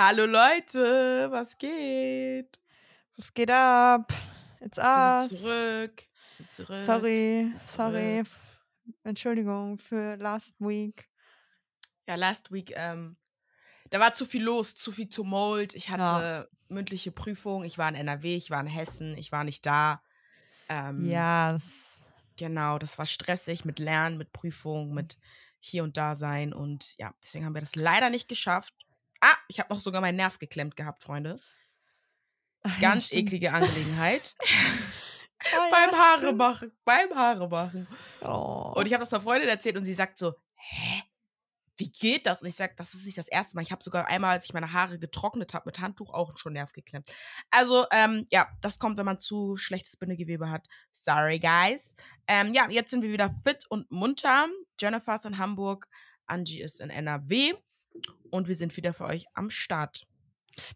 Hallo Leute, was geht? Was geht ab? It's Wir us. sind zurück. Wir sind zurück. Sorry, zurück. sorry. f- Entschuldigung für last week. Ja, last week, ähm, da war zu viel los, zu viel Tumult. Ich hatte mündliche Prüfung. Ich war in NRW, ich war in Hessen, ich war nicht da. Ähm, Ja, es- Genau, das war stressig mit Lernen, mit Prüfung, mit hier und da sein. Und ja, deswegen haben wir das leider nicht geschafft. Ah, ich habe noch sogar meinen Nerv geklemmt gehabt, Freunde. Ach ja, Ganz stimmt. eklige Angelegenheit. Ah, beim ja, Haare machen, beim Haare machen. Oh. Und ich habe das einer Freundin erzählt und sie sagt so, hä? Wie geht das? Und ich sage, das ist nicht das erste Mal. Ich habe sogar einmal, als ich meine Haare getrocknet habe, mit Handtuch auch schon Nerv geklemmt. Also, ähm, ja, das kommt, wenn man zu schlechtes Bindegewebe hat. Sorry, guys. Ähm, ja, jetzt sind wir wieder fit und munter. Jennifer ist in Hamburg, Angie ist in NRW und wir sind wieder für euch am Start.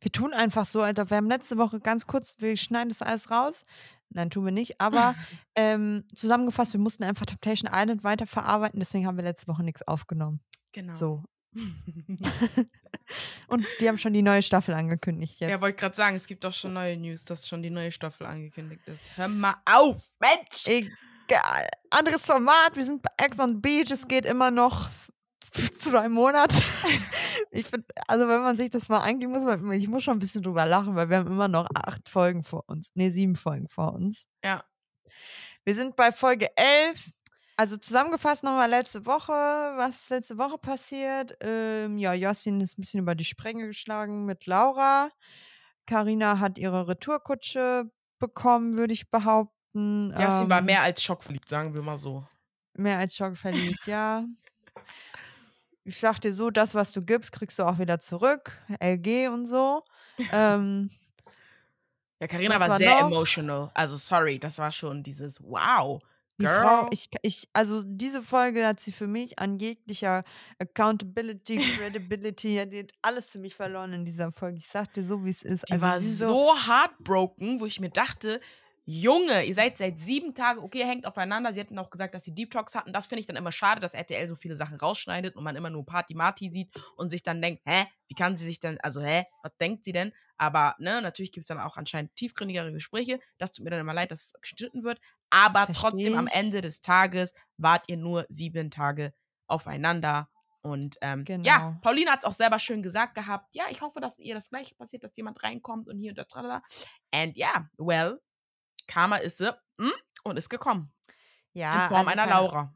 Wir tun einfach so, Alter. Wir haben letzte Woche ganz kurz, wir schneiden das alles raus. Nein, tun wir nicht. Aber ähm, zusammengefasst, wir mussten einfach Temptation Island weiterverarbeiten. Deswegen haben wir letzte Woche nichts aufgenommen. Genau. So. Und die haben schon die neue Staffel angekündigt jetzt. Ja, wollte gerade sagen, es gibt doch schon neue News, dass schon die neue Staffel angekündigt ist. Hör mal auf, Mensch! Egal. Anderes Format. Wir sind bei Ex on Beach. Es geht immer noch zwei Monate. Ich finde, also wenn man sich das mal eigentlich muss, man, ich muss schon ein bisschen drüber lachen, weil wir haben immer noch acht Folgen vor uns. Nee, sieben Folgen vor uns. Ja. Wir sind bei Folge 11. Also zusammengefasst nochmal letzte Woche, was letzte Woche passiert. Ähm, ja, Jossin ist ein bisschen über die Sprenge geschlagen mit Laura. Karina hat ihre Retourkutsche bekommen, würde ich behaupten. War Ähm, mehr als schockverliebt, sagen wir mal so. Mehr als schockverliebt, ja. Ich sag dir so, das, was du gibst, kriegst du auch wieder zurück. LG und so. ähm, Ja, Karina war war sehr noch? emotional. Also sorry, das war schon dieses Wow. die Girl. Frau, ich, ich, also diese Folge hat sie für mich an jeglicher Accountability, Credibility, die hat alles für mich verloren in dieser Folge. Ich sag dir so, wie es ist. Die also war so heartbroken, wo ich mir dachte, Junge, ihr seid seit sieben Tagen, okay, hängt aufeinander. Sie hatten auch gesagt, dass sie Deep Talks hatten. Das finde ich dann immer schade, dass RTL so viele Sachen rausschneidet und man immer nur Party Marty sieht und sich dann denkt, hä, wie kann sie sich denn, also hä, was denkt sie denn? Aber ne, natürlich gibt es dann auch anscheinend tiefgründigere Gespräche. Das tut mir dann immer leid, dass es geschnitten wird. Aber Versteh trotzdem am ich. Ende des Tages wart ihr nur sieben Tage aufeinander. Und ähm, Genau. ja, Pauline hat es auch selber schön gesagt gehabt. Ja, ich hoffe, dass ihr das gleiche passiert, dass jemand reinkommt und hier und da. tralala. And yeah, well, Karma ist sie mm, und ist gekommen. ja, in Form also einer Laura.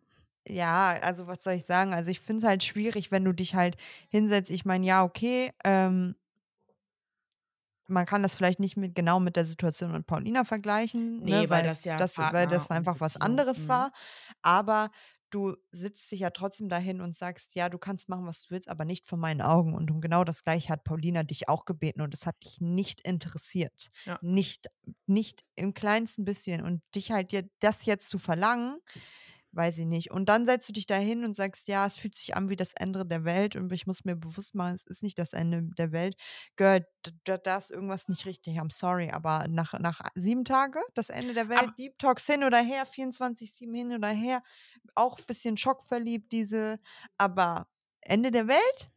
Ja, also was soll ich sagen? Also ich finde es halt schwierig, wenn du dich halt hinsetzt. Ich meine, ja, okay, ähm, man kann das vielleicht nicht mit genau mit der Situation mit Paulina vergleichen, Nee, ne, weil das ja das, weil das einfach was anderes mhm. war. Aber du sitzt dich ja trotzdem dahin und sagst, ja, du kannst machen, was du willst, aber nicht vor meinen Augen. Und um genau das gleiche hat Paulina dich auch gebeten und es hat dich nicht interessiert. Ja. Nicht, nicht im kleinsten bisschen. Und dich halt dir das jetzt zu verlangen, weiß ich nicht. Und dann setzt du dich dahin und sagst, ja, es fühlt sich an wie das Ende der Welt und ich muss mir bewusst machen, es ist nicht das Ende der Welt. Girl, d- d- da ist irgendwas nicht richtig. I'm sorry, aber nach, nach sieben Tage, das Ende der Welt, Aber- Deep Talks hin oder her, 24-7 hin oder her, auch ein bisschen schockverliebt, diese, aber Ende der Welt?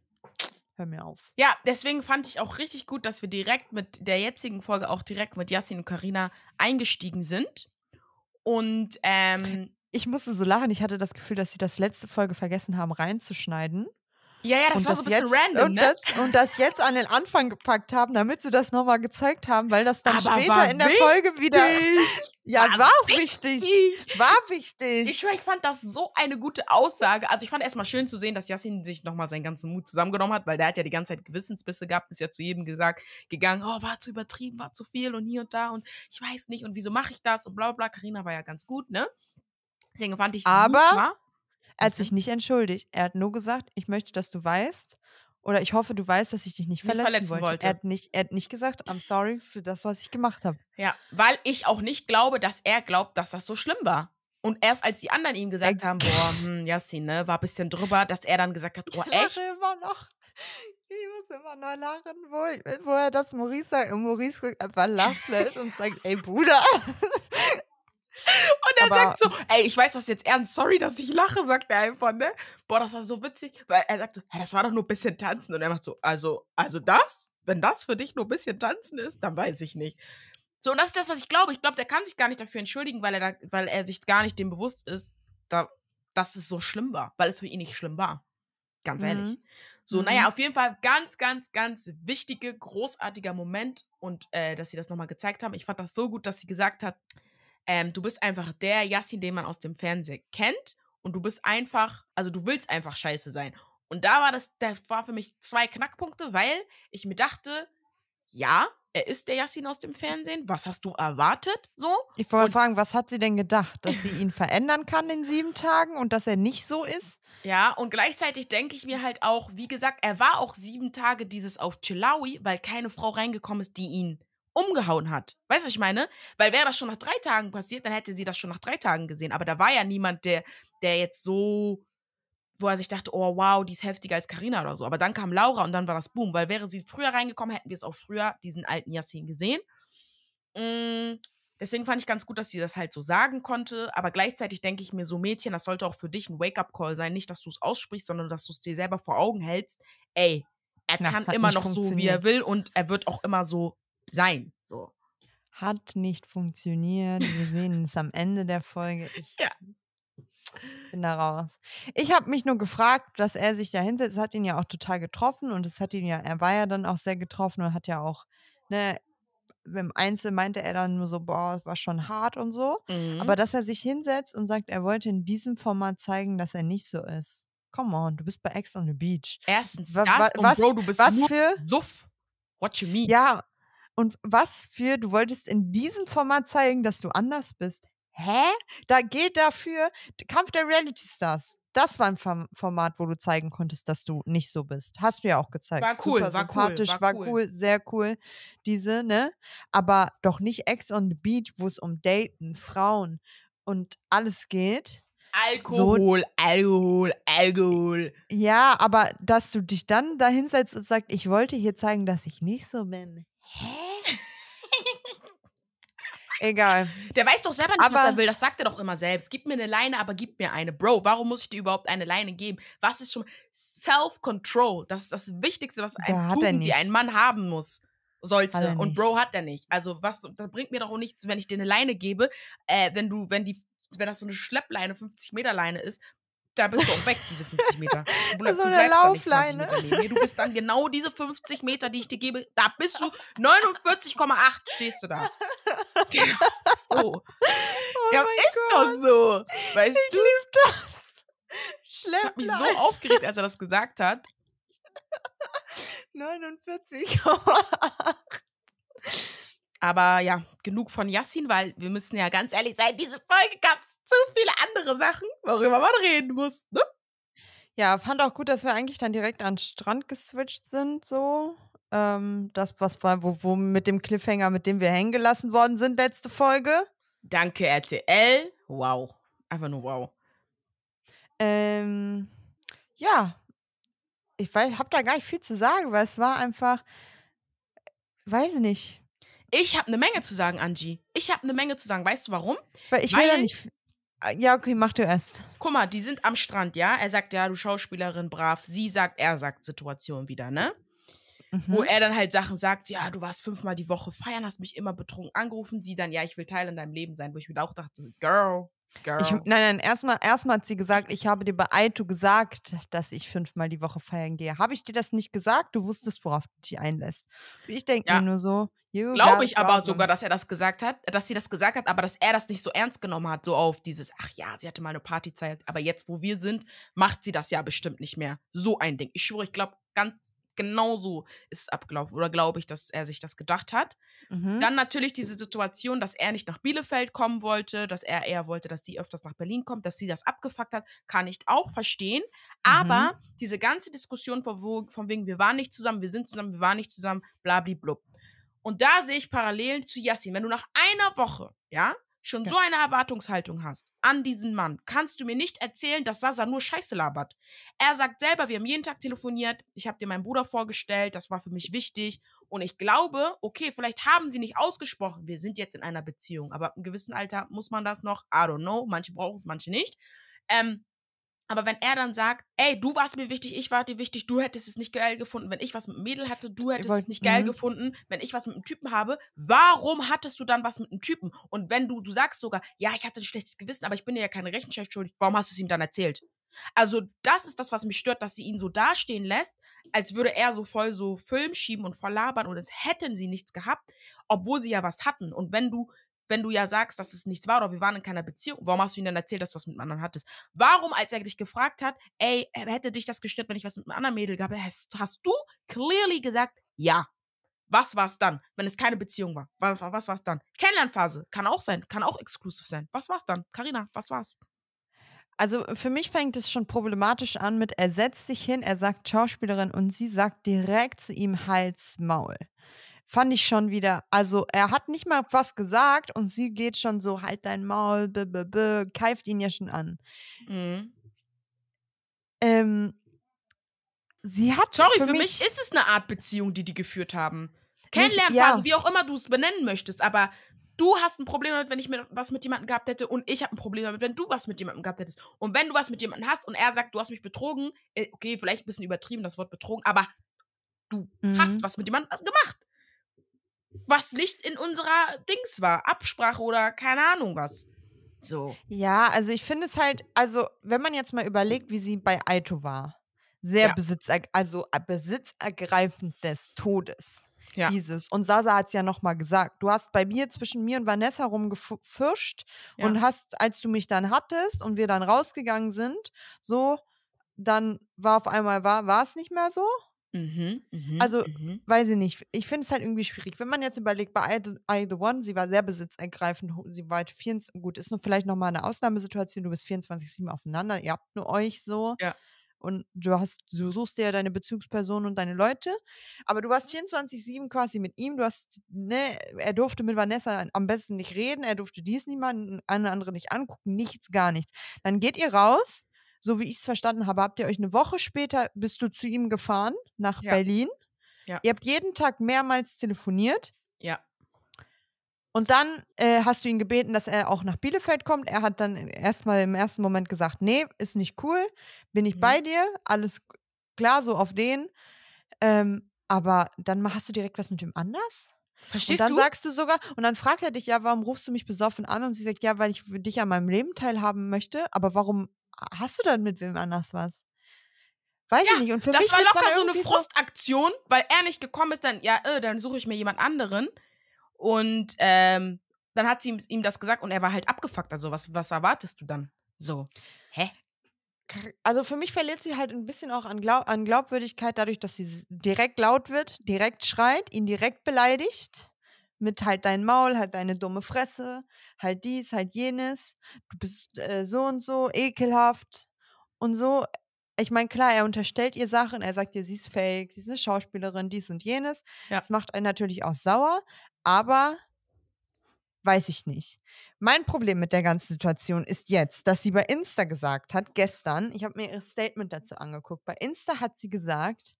Hör mir auf. Ja, deswegen fand ich auch richtig gut, dass wir direkt mit der jetzigen Folge auch direkt mit Yassin und Karina eingestiegen sind. Und ähm, Ich musste so lachen, ich hatte das Gefühl, dass sie das letzte Folge vergessen haben reinzuschneiden. ja, ja, das und war so ein bisschen jetzt, random, und, ne? das, und das jetzt an den Anfang gepackt haben, damit sie das nochmal gezeigt haben, weil das dann Aber später in der Folge wieder. Ja, War war, wichtig. War wichtig. Ich ich fand das so eine gute Aussage. Also ich fand erstmal schön zu sehen, dass Yassin sich nochmal seinen ganzen Mut zusammengenommen hat, weil der hat ja die ganze Zeit Gewissensbisse gehabt, ist ja zu jedem gesagt, gegangen, oh, war zu übertrieben, war zu viel und hier und da und ich weiß nicht und wieso mache ich das und bla bla. Karina war ja ganz gut, ne? Deswegen fand ich Aber- super. er hat sich nicht entschuldigt. Er hat nur gesagt, ich möchte, dass du weißt, oder ich hoffe, du weißt, dass ich dich nicht verletzen, verletzen wollte. wollte. Er, hat nicht, er hat nicht gesagt, I'm sorry für das, was ich gemacht habe. Ja, weil ich auch nicht glaube, dass er glaubt, dass das so schlimm war. Und erst als die anderen ihm gesagt haben, boah, hm, Yassin, ne, war ein bisschen drüber, dass er dann gesagt hat, oh, Ich echt? lache immer noch. Ich muss immer noch lachen, wo, wo er das Maurice sagt und Maurice einfach lacht lässt und sagt, ey Bruder. Und er aber sagt so, ey, ich weiß das jetzt ernst, sorry, dass ich lache, sagt er einfach, ne? Boah, das war so witzig, weil er sagt so, hey, das war doch nur ein bisschen tanzen. Und er macht so, also, also das? Wenn das für dich nur ein bisschen tanzen ist, dann weiß ich nicht. So, und das ist das, was ich glaube. Ich glaube, der kann sich gar nicht dafür entschuldigen, weil er, da, weil er sich gar nicht dem bewusst ist, da, dass es so schlimm war, weil es für ihn nicht schlimm war. Ganz ehrlich. Mhm. So, Mhm. naja, auf jeden Fall ganz, ganz, ganz wichtige, großartiger Moment und äh, dass sie das nochmal gezeigt haben. Ich fand das so gut, dass sie gesagt hat, ähm, du bist einfach der Yassin, den man aus dem Fernsehen kennt und du bist einfach, also du willst einfach scheiße sein. Und da war das, das war für mich zwei Knackpunkte, weil ich mir dachte, ja, er ist der Yassin aus dem Fernsehen. Was hast du erwartet? So? Ich wollte fragen, was hat sie denn gedacht? Dass sie ihn verändern kann in sieben Tagen und dass er nicht so ist? Ja, und gleichzeitig denke ich mir halt auch, wie gesagt, er war auch sieben Tage dieses auf Chilawi, weil keine Frau reingekommen ist, die ihn umgehauen hat. Weißt du, was ich meine? Weil wäre das schon nach drei Tagen passiert, dann hätte sie das schon nach drei Tagen gesehen. Aber da war ja niemand, der, der jetzt so, wo er sich dachte, oh wow, die ist heftiger als Karina oder so. Aber dann kam Laura und dann war das Boom. Weil wäre sie früher reingekommen, hätten wir es auch früher, diesen alten Yassin gesehen. Mm, Deswegen fand ich ganz gut, dass sie das halt so sagen konnte. Aber gleichzeitig denke ich mir, so Mädchen, das sollte auch für dich ein Wake-up-Call sein. Nicht, dass du es aussprichst, sondern dass du es dir selber vor Augen hältst. Ey, er Na, kann immer noch so, wie er will und er wird auch immer so sein. So. Hat nicht funktioniert. Wir sehen es am Ende der Folge. Ich Ja. bin da raus. Ich habe mich nur gefragt, dass er sich da hinsetzt. Es hat ihn ja auch total getroffen und es hat ihn ja, er war ja dann auch sehr getroffen und hat ja auch, ne, im Einzel meinte er dann nur so, boah, es war schon hart und so. Mhm. Aber dass er sich hinsetzt und sagt, er wollte in diesem Format zeigen, dass er nicht so ist. Come on, du bist bei Ex on the Beach. Erstens Wa- das wa- und was- Bro, du bist was nur für- Suff. What you mean? Ja, und was für, du wolltest in diesem Format zeigen, dass du anders bist. Hä? Da geht dafür Kampf der Reality Stars. Das war ein Form- Format, wo du zeigen konntest, dass du nicht so bist. Hast du ja auch gezeigt. War cool, Super war cool, sympathisch, war war cool. cool, sehr cool. Diese, ne? Aber doch nicht Ex on the Beach, wo es um Daten, Frauen und alles geht. Alkohol, Alkohol, Alkohol. Ja, aber dass du dich dann da hinsetzt und sagst, ich wollte hier zeigen, dass ich nicht so bin. Hä? Egal. Der weiß doch selber nicht, was Aber- er will. Das sagt er doch immer selbst. Gib mir eine Leine, aber gib mir eine. Bro, warum muss ich dir überhaupt eine Leine geben? Was ist schon Self-Control? Das ist das Wichtigste, was ein Tugend, die ein Mann haben muss. Sollte. Und. Bro hat er nicht. Also, was, das bringt mir doch auch nichts, wenn ich dir eine Leine gebe, äh, wenn du, wenn die, wenn das so eine Schleppleine, 50 Meter Leine ist, da bist du auch weg, diese 50 Meter. Du, So eine bleibst dann nicht 20 Laufleine. Mir. Du bist dann genau diese 50 Meter, die ich dir gebe, da bist du 49,8 stehst du da. Genau so. Oh Ja, ist Gott. doch so. Weißt Ich du, lieb das. das hat mich so Schlepplein. aufgeregt, als er das gesagt hat. 49. Aber ja, genug von Yassin, weil wir müssen ja ganz ehrlich sein, diese Folge gab es zu viele andere Sachen, worüber man reden muss. Ne? ja, fand auch gut, dass wir eigentlich dann direkt an den Strand geswitcht sind, so. Ähm, das, was war, wo, wo mit dem Cliffhanger, mit dem wir hängen gelassen worden sind, letzte Folge. Danke, RTL. Wow. Einfach nur wow. Ähm, ja, ich weiß, hab da gar nicht viel zu sagen, weil es war einfach, weiß ich nicht. Ich habe eine Menge zu sagen, Angie. Ich habe eine Menge zu sagen. Weißt du warum? Weil ich will Weil- nicht. Ah, Ja, okay, mach du erst. Guck mal, die sind am Strand, ja? Er sagt, ja, du Schauspielerin, brav. Sie sagt, er sagt Situation wieder, ne? Wo Mhm. er dann halt Sachen sagt, ja, du warst fünfmal die Woche feiern, hast mich immer betrunken angerufen. Sie dann, ja, ich will Teil in deinem Leben sein. Wo ich mir auch dachte, girl. Ich, nein, nein, erstmal erstmal hat sie gesagt, ich habe dir bei Aito gesagt, dass ich fünfmal die Woche feiern gehe. Habe ich dir das nicht gesagt? Du wusstest, worauf du dich einlässt. Ich denke Ja. mir nur so, Glaube ich aber sogar, dass er das gesagt hat, dass sie das gesagt hat, aber dass er das nicht so ernst genommen hat, so auf dieses, ach ja, sie hatte mal eine Partyzeit, aber jetzt, wo wir sind, macht sie das ja bestimmt nicht mehr. So ein Ding. Ich schwöre, ich glaube, ganz genau so ist es abgelaufen. Oder glaube ich, dass er sich das gedacht hat. Mhm. Dann natürlich diese Situation, dass er nicht nach Bielefeld kommen wollte, dass er eher wollte, dass sie öfters nach Berlin kommt, dass sie das abgefuckt hat, kann ich auch verstehen. Aber diese ganze Diskussion von, wo, von wegen, wir waren nicht zusammen, wir sind zusammen, wir waren nicht zusammen, blablablub. Und da sehe ich Parallelen zu Yassin. Wenn du nach einer Woche, ja, schon Ja. so eine Erwartungshaltung hast an diesen Mann, kannst du mir nicht erzählen, dass Sasa nur Scheiße labert. Er sagt selber, wir haben jeden Tag telefoniert, ich habe dir meinen Bruder vorgestellt, das war für mich wichtig Und ich glaube, okay, vielleicht haben sie nicht ausgesprochen, wir sind jetzt in einer Beziehung, aber ab einem gewissen Alter muss man das noch, I don't know, manche brauchen es, manche nicht. Ähm, aber wenn er dann sagt, ey, du warst mir wichtig, ich war dir wichtig, du hättest es nicht geil gefunden, wenn ich was mit einem Mädel hatte, du hättest wollt- es nicht geil mhm. gefunden, wenn ich was mit einem Typen habe, warum hattest du dann was mit einem Typen? Und wenn du, du sagst sogar, ja, ich hatte ein schlechtes Gewissen, aber ich bin dir ja keine Rechenschaft schuldig, warum hast du es ihm dann erzählt? Also, das ist das, was mich stört, dass sie ihn so dastehen lässt, als würde er so voll so Film schieben und voll labern und als hätten sie nichts gehabt, obwohl sie ja was hatten. Und wenn du, wenn du ja sagst, dass es nichts war oder wir waren in keiner Beziehung, warum hast du ihm dann erzählt, dass du was mit einem anderen hattest? Warum, als er dich gefragt hat, ey, hätte dich das gestört, wenn ich was mit einem anderen Mädel gehabt hätte, hast, hast du clearly gesagt, ja. Was war's dann, wenn es keine Beziehung war? Was, was war's dann? Kennenlernphase. Kann auch sein, kann auch exklusiv sein. Was war's dann? Karina, was war's? Also für mich fängt es schon problematisch an mit, er setzt sich hin, er sagt Schauspielerin und sie sagt direkt zu ihm Hals, Maul. Fand ich schon wieder, also er hat nicht mal was gesagt und sie geht schon so, halt dein Maul, b -b -b, keift ihn ja schon an. Mhm. Ähm, sie hat Sorry, für, mich, ist es eine Art Beziehung, die die geführt haben. Kennenlernphase, ja. wie auch immer du es benennen möchtest, aber du hast ein Problem damit, wenn ich mit, was mit jemandem gehabt hätte und ich habe ein Problem damit, wenn du was mit jemandem gehabt hättest. Und wenn du was mit jemandem hast und er sagt, du hast mich betrogen, äh, okay, vielleicht ein bisschen übertrieben, das Wort betrogen, aber du Mhm. hast was mit jemandem gemacht. Was nicht in unserer Dings war, Absprache oder keine Ahnung was. So. Ja, also ich finde es halt, also wenn man jetzt mal überlegt, wie sie bei Aito war, sehr Ja. besitzer, also äh, besitzergreifend des Todes. Ja. Dieses. Und Sasa hat es ja nochmal gesagt. Du hast bei mir zwischen mir und Vanessa rumgefischt Ja. und hast, als du mich dann hattest und wir dann rausgegangen sind, so, dann war auf einmal, war, war es nicht mehr so? Mhm, mhm, Also, mhm. Weiß ich nicht. Ich finde es halt irgendwie schwierig. Wenn man jetzt überlegt, bei I the, I the One, sie war sehr besitzergreifend. Sie war halt 24, gut, ist nur vielleicht nochmal eine Ausnahmesituation. Du bist 24-7 aufeinander. Ihr habt nur euch so. Ja. Und du hast, du suchst dir ja deine Bezugspersonen und deine Leute. Aber du warst 24-7 quasi mit ihm. Du hast, ne, er durfte mit Vanessa am besten nicht reden. Er durfte dies niemanden, eine andere nicht angucken. Nichts, gar nichts. Dann geht ihr raus. So wie ich es verstanden habe, habt ihr euch eine Woche später, bist du zu ihm gefahren nach Ja. Berlin. Ja. Ihr habt jeden Tag mehrmals telefoniert. Ja. Und dann äh, hast du ihn gebeten, dass er auch nach Bielefeld kommt. Er hat dann erstmal im ersten Moment gesagt, nee, ist nicht cool, bin ich Mhm. bei dir, alles klar, so auf den. Ähm, aber dann ma- hast du direkt was mit dem anders? Und Verstehst dann du? sagst du sogar, und dann fragt er dich, ja, warum rufst du mich besoffen an? Und sie sagt, ja, weil ich dich an meinem Leben teilhaben möchte. Aber warum hast du dann mit wem anders was? Weiß Ja, ich nicht. Und für das mich war locker so eine Frustaktion, weil er nicht gekommen ist, dann, ja, äh, dann suche ich mir jemand anderen. Und ähm, dann hat sie ihm, ihm das gesagt und er war halt abgefuckt. Also, was, was erwartest du dann? So. Hä? Also für mich verliert sie halt ein bisschen auch an, Glaub an Glaubwürdigkeit dadurch, dass sie direkt laut wird, direkt schreit, ihn direkt beleidigt. Mit halt dein Maul, halt deine dumme Fresse, halt dies, halt jenes. Du bist äh, so und so, ekelhaft und so. Ich meine, klar, er unterstellt ihr Sachen, er sagt ihr, sie ist fake, sie ist eine Schauspielerin, dies und jenes. Ja. Das macht einen natürlich auch sauer, aber weiß ich nicht. Mein Problem mit der ganzen Situation ist jetzt, dass sie bei Insta gesagt hat, gestern, ich habe mir ihr Statement dazu angeguckt, bei Insta hat sie gesagt,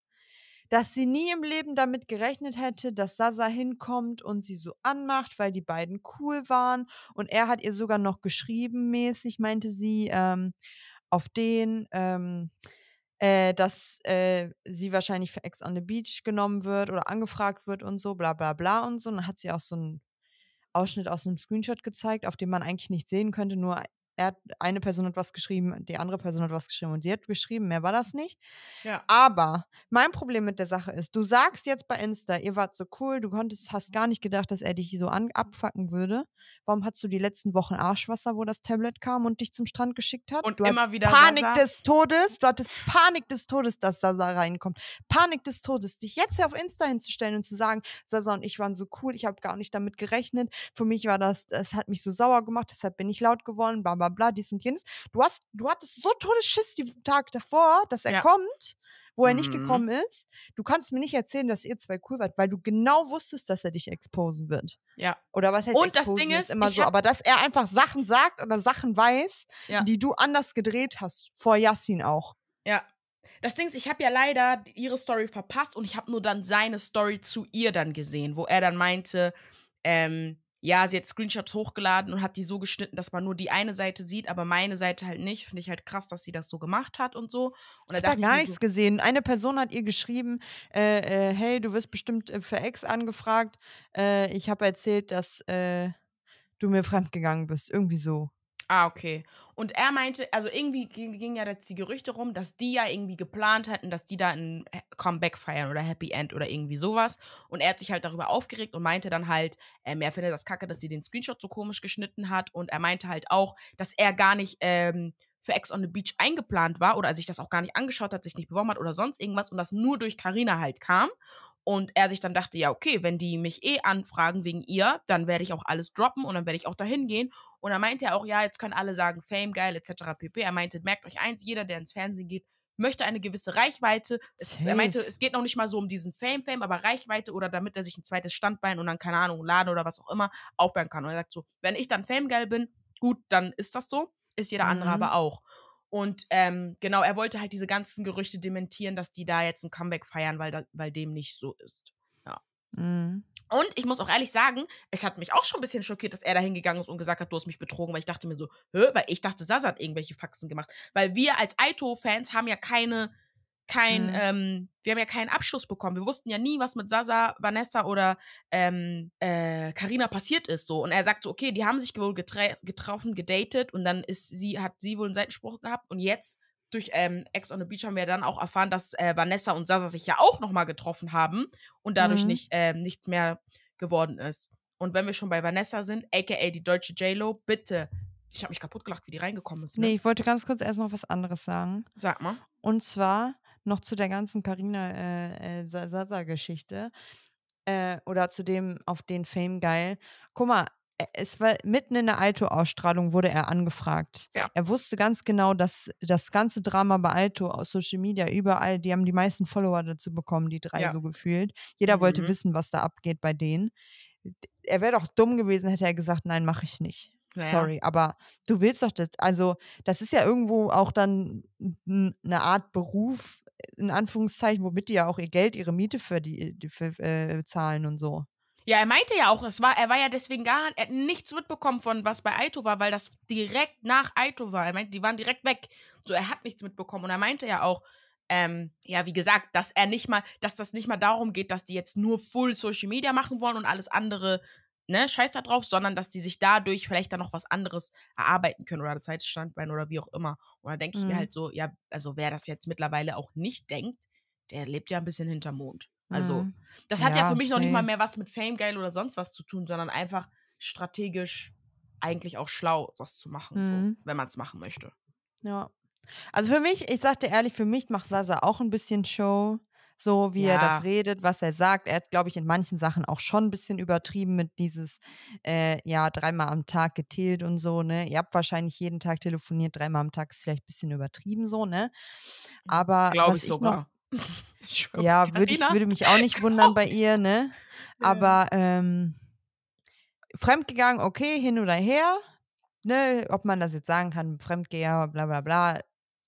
dass sie nie im Leben damit gerechnet hätte, dass Sasa hinkommt und sie so anmacht, weil die beiden cool waren. Und er hat ihr sogar noch geschrieben, mäßig, meinte sie, ähm, auf den, ähm, äh, dass äh, sie wahrscheinlich für Ex on the Beach genommen wird oder angefragt wird und so, bla bla bla und so. Und dann hat sie auch so einen Ausschnitt aus einem Screenshot gezeigt, auf dem man eigentlich nicht sehen könnte, nur er hat, eine Person hat was geschrieben, die andere Person hat was geschrieben und sie hat geschrieben, mehr war das nicht. Ja. Aber mein Problem mit der Sache ist, du sagst jetzt bei Insta, ihr wart so cool, du konntest, hast gar nicht gedacht, dass er dich so an, abfacken würde. Warum hast du die letzten Wochen Arschwasser, wo das Tablet kam und dich zum Strand geschickt hat? Und du immer wieder Panik Sasa. des Todes, du hattest Panik des Todes, dass Sasa reinkommt. Panik des Todes, dich jetzt hier auf Insta hinzustellen und zu sagen, Sasa und ich waren so cool, ich habe gar nicht damit gerechnet. Für mich war das, es hat mich so sauer gemacht, deshalb bin ich laut geworden, bla bla bla, dies und jenes. Du hast, du hattest so Todesschiss die Tag davor, dass er Ja. kommt, wo er nicht Mhm. gekommen ist. Du kannst mir nicht erzählen, dass ihr zwei cool wart, weil du genau wusstest, dass er dich exposen wird. Ja. Oder was heißt Und das exposen Ding ist ist, immer so, aber dass er einfach Sachen sagt oder Sachen weiß, Ja. die du anders gedreht hast, vor Yassin auch. Ja. Das Ding ist, ich habe ja leider ihre Story verpasst und ich habe nur dann seine Story zu ihr dann gesehen, wo er dann meinte, ähm, ja, sie hat Screenshots hochgeladen und hat die so geschnitten, dass man nur die eine Seite sieht, aber meine Seite halt nicht. Finde ich halt krass, dass sie das so gemacht hat und so. Und ich habe gar nichts so, gesehen. Eine Person hat ihr geschrieben, äh, äh, hey, du wirst bestimmt äh, für Ex angefragt. Äh, ich habe erzählt, dass äh, du mir fremdgegangen bist. Irgendwie so. Ah, okay. Und er meinte, also irgendwie ging, ging ja jetzt die Gerüchte rum, dass die ja irgendwie geplant hatten, dass die da ein Comeback feiern oder Happy End oder irgendwie sowas. Und er hat sich halt darüber aufgeregt und meinte dann halt, ähm, er findet das kacke, dass die den Screenshot so komisch geschnitten hat. Und er meinte halt auch, dass er gar nicht ähm, für Ex on the Beach eingeplant war oder sich das auch gar nicht angeschaut hat, sich nicht beworben hat oder sonst irgendwas und das nur durch Karina halt kam. Und er sich dann dachte, ja, okay, wenn die mich eh anfragen wegen ihr, dann werde ich auch alles droppen und dann werde ich auch dahin gehen. Und er meinte ja auch, ja, jetzt können alle sagen, Fame, geil, etc. pp. Er meinte, merkt euch eins, jeder, der ins Fernsehen geht, möchte eine gewisse Reichweite. Es, er meinte, es geht noch nicht mal so um diesen Fame, Fame, aber Reichweite oder damit er sich ein zweites Standbein und dann, keine Ahnung, Laden oder was auch immer aufbauen kann. Und er sagt so, wenn ich dann Fame geil bin, gut, dann ist das so, ist jeder andere mhm. aber auch. Und ähm, genau, er wollte halt diese ganzen Gerüchte dementieren, dass die da jetzt ein Comeback feiern, weil, da, weil dem nicht so ist. Ja. Mhm. Und ich muss auch ehrlich sagen, es hat mich auch schon ein bisschen schockiert, dass er da hingegangen ist und gesagt hat, du hast mich betrogen, weil ich dachte mir so, Hö? weil ich dachte, Sasa hat irgendwelche Faxen gemacht. Weil wir als Aito-Fans haben ja keine kein, mhm. ähm, wir haben ja keinen Abschluss bekommen. Wir wussten ja nie, was mit Sasa, Vanessa oder ähm, äh, Carina passiert ist. So. Und er sagt so, okay, die haben sich wohl getroffen, gedatet und dann ist sie, hat sie wohl einen Seitenspruch gehabt und jetzt durch ähm, Ex on the Beach haben wir dann auch erfahren, dass äh, Vanessa und Sasa sich ja auch nochmal getroffen haben und dadurch mhm. nicht, äh, nichts mehr geworden ist. Und wenn wir schon bei Vanessa sind, aka die deutsche J-Lo, bitte. Ich habe mich kaputt gelacht, wie die reingekommen ist. Ne? Nee, ich wollte ganz kurz erst noch was anderes sagen. Sag mal. Und zwar noch zu der ganzen Carina äh, äh, Sasa-Geschichte äh, oder zu dem auf den Fame geil. Guck mal, es war mitten in der Alto-Ausstrahlung wurde er angefragt. Ja. Er wusste ganz genau, dass das ganze Drama bei Alto aus Social Media überall, die haben die meisten Follower dazu bekommen, die drei ja. so gefühlt. Jeder mhm. wollte wissen, was da abgeht bei denen. Er wäre doch dumm gewesen, hätte er gesagt, nein, mache ich nicht. Naja. Sorry, aber du willst doch das, also das ist ja irgendwo auch dann eine Art Beruf, in Anführungszeichen, womit die ja auch ihr Geld, ihre Miete für die, die für, äh, zahlen und so. Ja, er meinte ja auch, es war, er war ja deswegen gar, er hat nichts mitbekommen von was bei Aito war, weil das direkt nach Aito war. Er meinte, die waren direkt weg. So, er hat nichts mitbekommen. Und er meinte ja auch, ähm, ja, wie gesagt, dass er nicht mal, dass das nicht mal darum geht, dass die jetzt nur Full Social Media machen wollen und alles andere ne, scheiß da drauf, sondern dass die sich dadurch vielleicht dann noch was anderes erarbeiten können oder Zeitstandbein oder wie auch immer. Und da denke ich mhm. mir halt so, ja, also wer das jetzt mittlerweile auch nicht denkt, der lebt ja ein bisschen hinterm Mond. Also, mhm. das hat ja, ja für mich okay. noch nicht mal mehr was mit Fame Geil oder sonst was zu tun, sondern einfach strategisch eigentlich auch schlau, das zu machen, mhm. so, wenn man es machen möchte. Ja. Also für mich, ich sagte ehrlich, für mich macht Sasa auch ein bisschen Show so wie ja. er das redet, was er sagt. Er hat, glaube ich, in manchen Sachen auch schon ein bisschen übertrieben mit dieses, äh, ja, dreimal am Tag getillt und so, ne? Ihr habt wahrscheinlich jeden Tag telefoniert, dreimal am Tag ist vielleicht ein bisschen übertrieben so, ne? Aber glaube ich sogar. Noch, ich ja, würde ich würde mich auch nicht wundern bei ihr, ne? Aber ähm, fremdgegangen, okay, hin oder her, ne? Ob man das jetzt sagen kann, Fremdgeher, bla bla bla,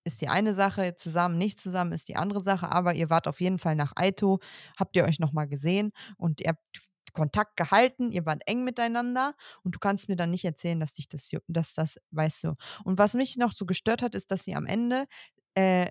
ist die eine Sache, zusammen, nicht zusammen ist die andere Sache, aber ihr wart auf jeden Fall nach Aito, habt ihr euch nochmal gesehen und ihr habt Kontakt gehalten, ihr wart eng miteinander und du kannst mir dann nicht erzählen, dass dich das, dass das, weißt du. Und was mich noch so gestört hat, ist, dass sie am Ende äh,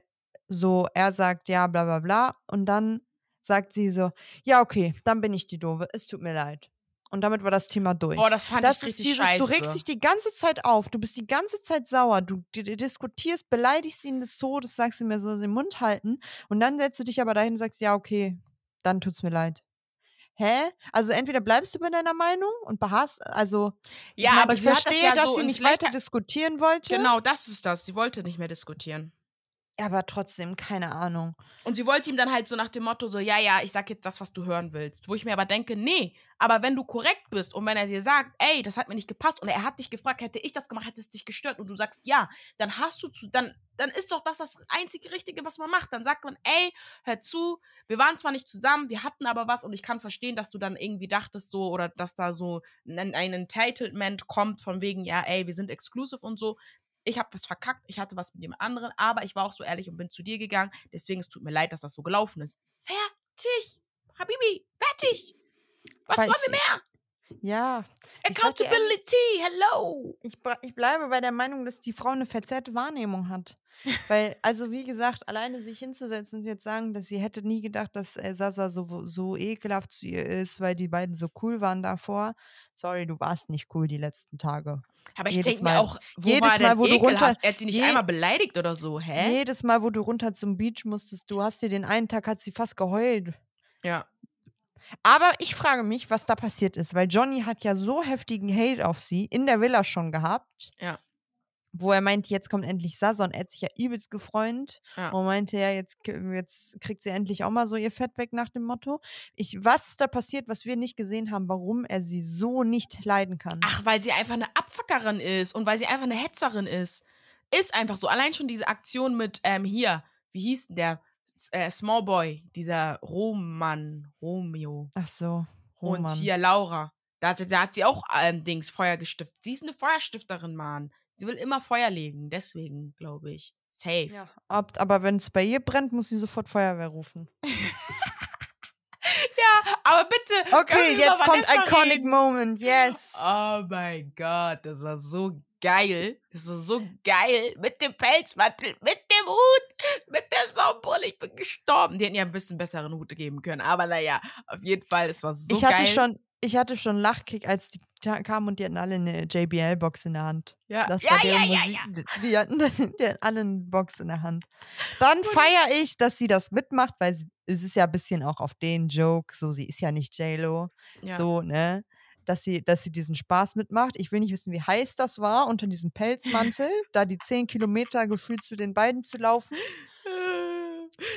so, er sagt ja, bla bla bla und dann sagt sie so, ja, okay, dann bin ich die Doofe, es tut mir leid. Und damit war das Thema durch. Boah, das fand das ich richtig dieses, scheiße. Du regst dich die ganze Zeit auf, du bist die ganze Zeit sauer, du, du, du diskutierst, beleidigst ihn des Todes, sagst ihm mir so den Mund halten und dann setzt du dich aber dahin und sagst, ja, okay, dann tut's mir leid. Hä? Also entweder bleibst du bei deiner Meinung und beharrst, also ja, ich aber ich verstehe, das ja dass so sie nicht weiter diskutieren wollte. Genau, das ist das. Sie wollte nicht mehr diskutieren aber trotzdem, keine Ahnung. Und sie wollte ihm dann halt so nach dem Motto so, ja, ja, ich sag jetzt das, was du hören willst. Wo ich mir aber denke, nee, aber wenn du korrekt bist und wenn er dir sagt, ey, das hat mir nicht gepasst und er hat dich gefragt, hätte ich das gemacht, hätte es dich gestört und du sagst, ja, dann hast du zu, dann, dann ist doch das das einzige Richtige, was man macht. Dann sagt man, ey, hör zu, wir waren zwar nicht zusammen, wir hatten aber was und ich kann verstehen, dass du dann irgendwie dachtest so oder dass da so ein, ein Entitlement kommt von wegen, ja, ey, wir sind exclusive und so ich habe was verkackt, ich hatte was mit dem anderen, aber ich war auch so ehrlich und bin zu dir gegangen. Deswegen, es tut mir leid, dass das so gelaufen ist. Fertig! Habibi, fertig! Was Weil wollen ich- wir mehr? Ja. Ich Accountability, hello! Ich, ich bleibe bei der Meinung, dass die Frau eine verzerrte Wahrnehmung hat. Weil, also wie gesagt, alleine sich hinzusetzen und jetzt sagen, dass sie hätte nie gedacht, dass äh, Sasa so, so ekelhaft zu ihr ist, weil die beiden so cool waren davor. Sorry, du warst nicht cool die letzten Tage. Aber ich denke mir Mal- auch, wo jedes Mal, wo du runter- ekelhaft? Er hat sie nicht einmal beleidigt oder so, hä? Jedes Mal, wo du runter zum Beach musstest, du hast dir den einen Tag, hat sie fast geheult. Ja. Aber ich frage mich, was da passiert ist, weil Johnny hat ja so heftigen Hate auf sie in der Villa schon gehabt. Ja. Wo er meinte, jetzt kommt endlich Sasa und er hat sich ja übelst gefreut. Ja. Und meinte ja, jetzt, jetzt kriegt sie endlich auch mal so ihr Fett weg nach dem Motto. Ich, was ist da passiert, was wir nicht gesehen haben, warum er sie so nicht leiden kann? Ach, weil sie einfach eine Abfuckerin ist und weil sie einfach eine Hetzerin ist. Ist einfach so. Allein schon diese Aktion mit, ähm, hier, wie hieß denn der? Äh, Small Boy, dieser Roman, Romeo. Ach so. Und Roman. hier Laura. Da, hat- da hat sie auch ähm, Dings Feuer gestiftet. Sie ist eine Feuerstifterin, Mann. Sie will immer Feuer legen, deswegen, glaube ich. Safe. Ja, ab, aber wenn es bei ihr brennt, muss sie sofort Feuerwehr rufen. Ja, aber bitte. Okay, jetzt kommt Iconic reden? Moment, yes. Oh mein Gott, das war so geil. Das war so geil. Mit dem Pelzmantel, mit dem Hut, mit der Sonnenbrille. Ich bin gestorben. Die hätten ja ein bisschen besseren Hut geben können. Aber naja, auf jeden Fall, es war so ich geil. hatte schon, ich hatte schon Lachkick, als die kamen und die hatten alle eine JBL-Box in der Hand. ja, Das ja, war ja, ja, ja. Die- Die hatten, die hatten alle eine Box in der Hand. Dann feiere ich, dass sie das mitmacht, weil sie, es ist ja ein bisschen auch auf den Joke. So, sie ist ja nicht J-Lo. ja. So, ne? Dass sie, dass sie diesen Spaß mitmacht. Ich will nicht wissen, wie heiß das war, unter diesem Pelzmantel, da die zehn Kilometer gefühlt zu den beiden zu laufen.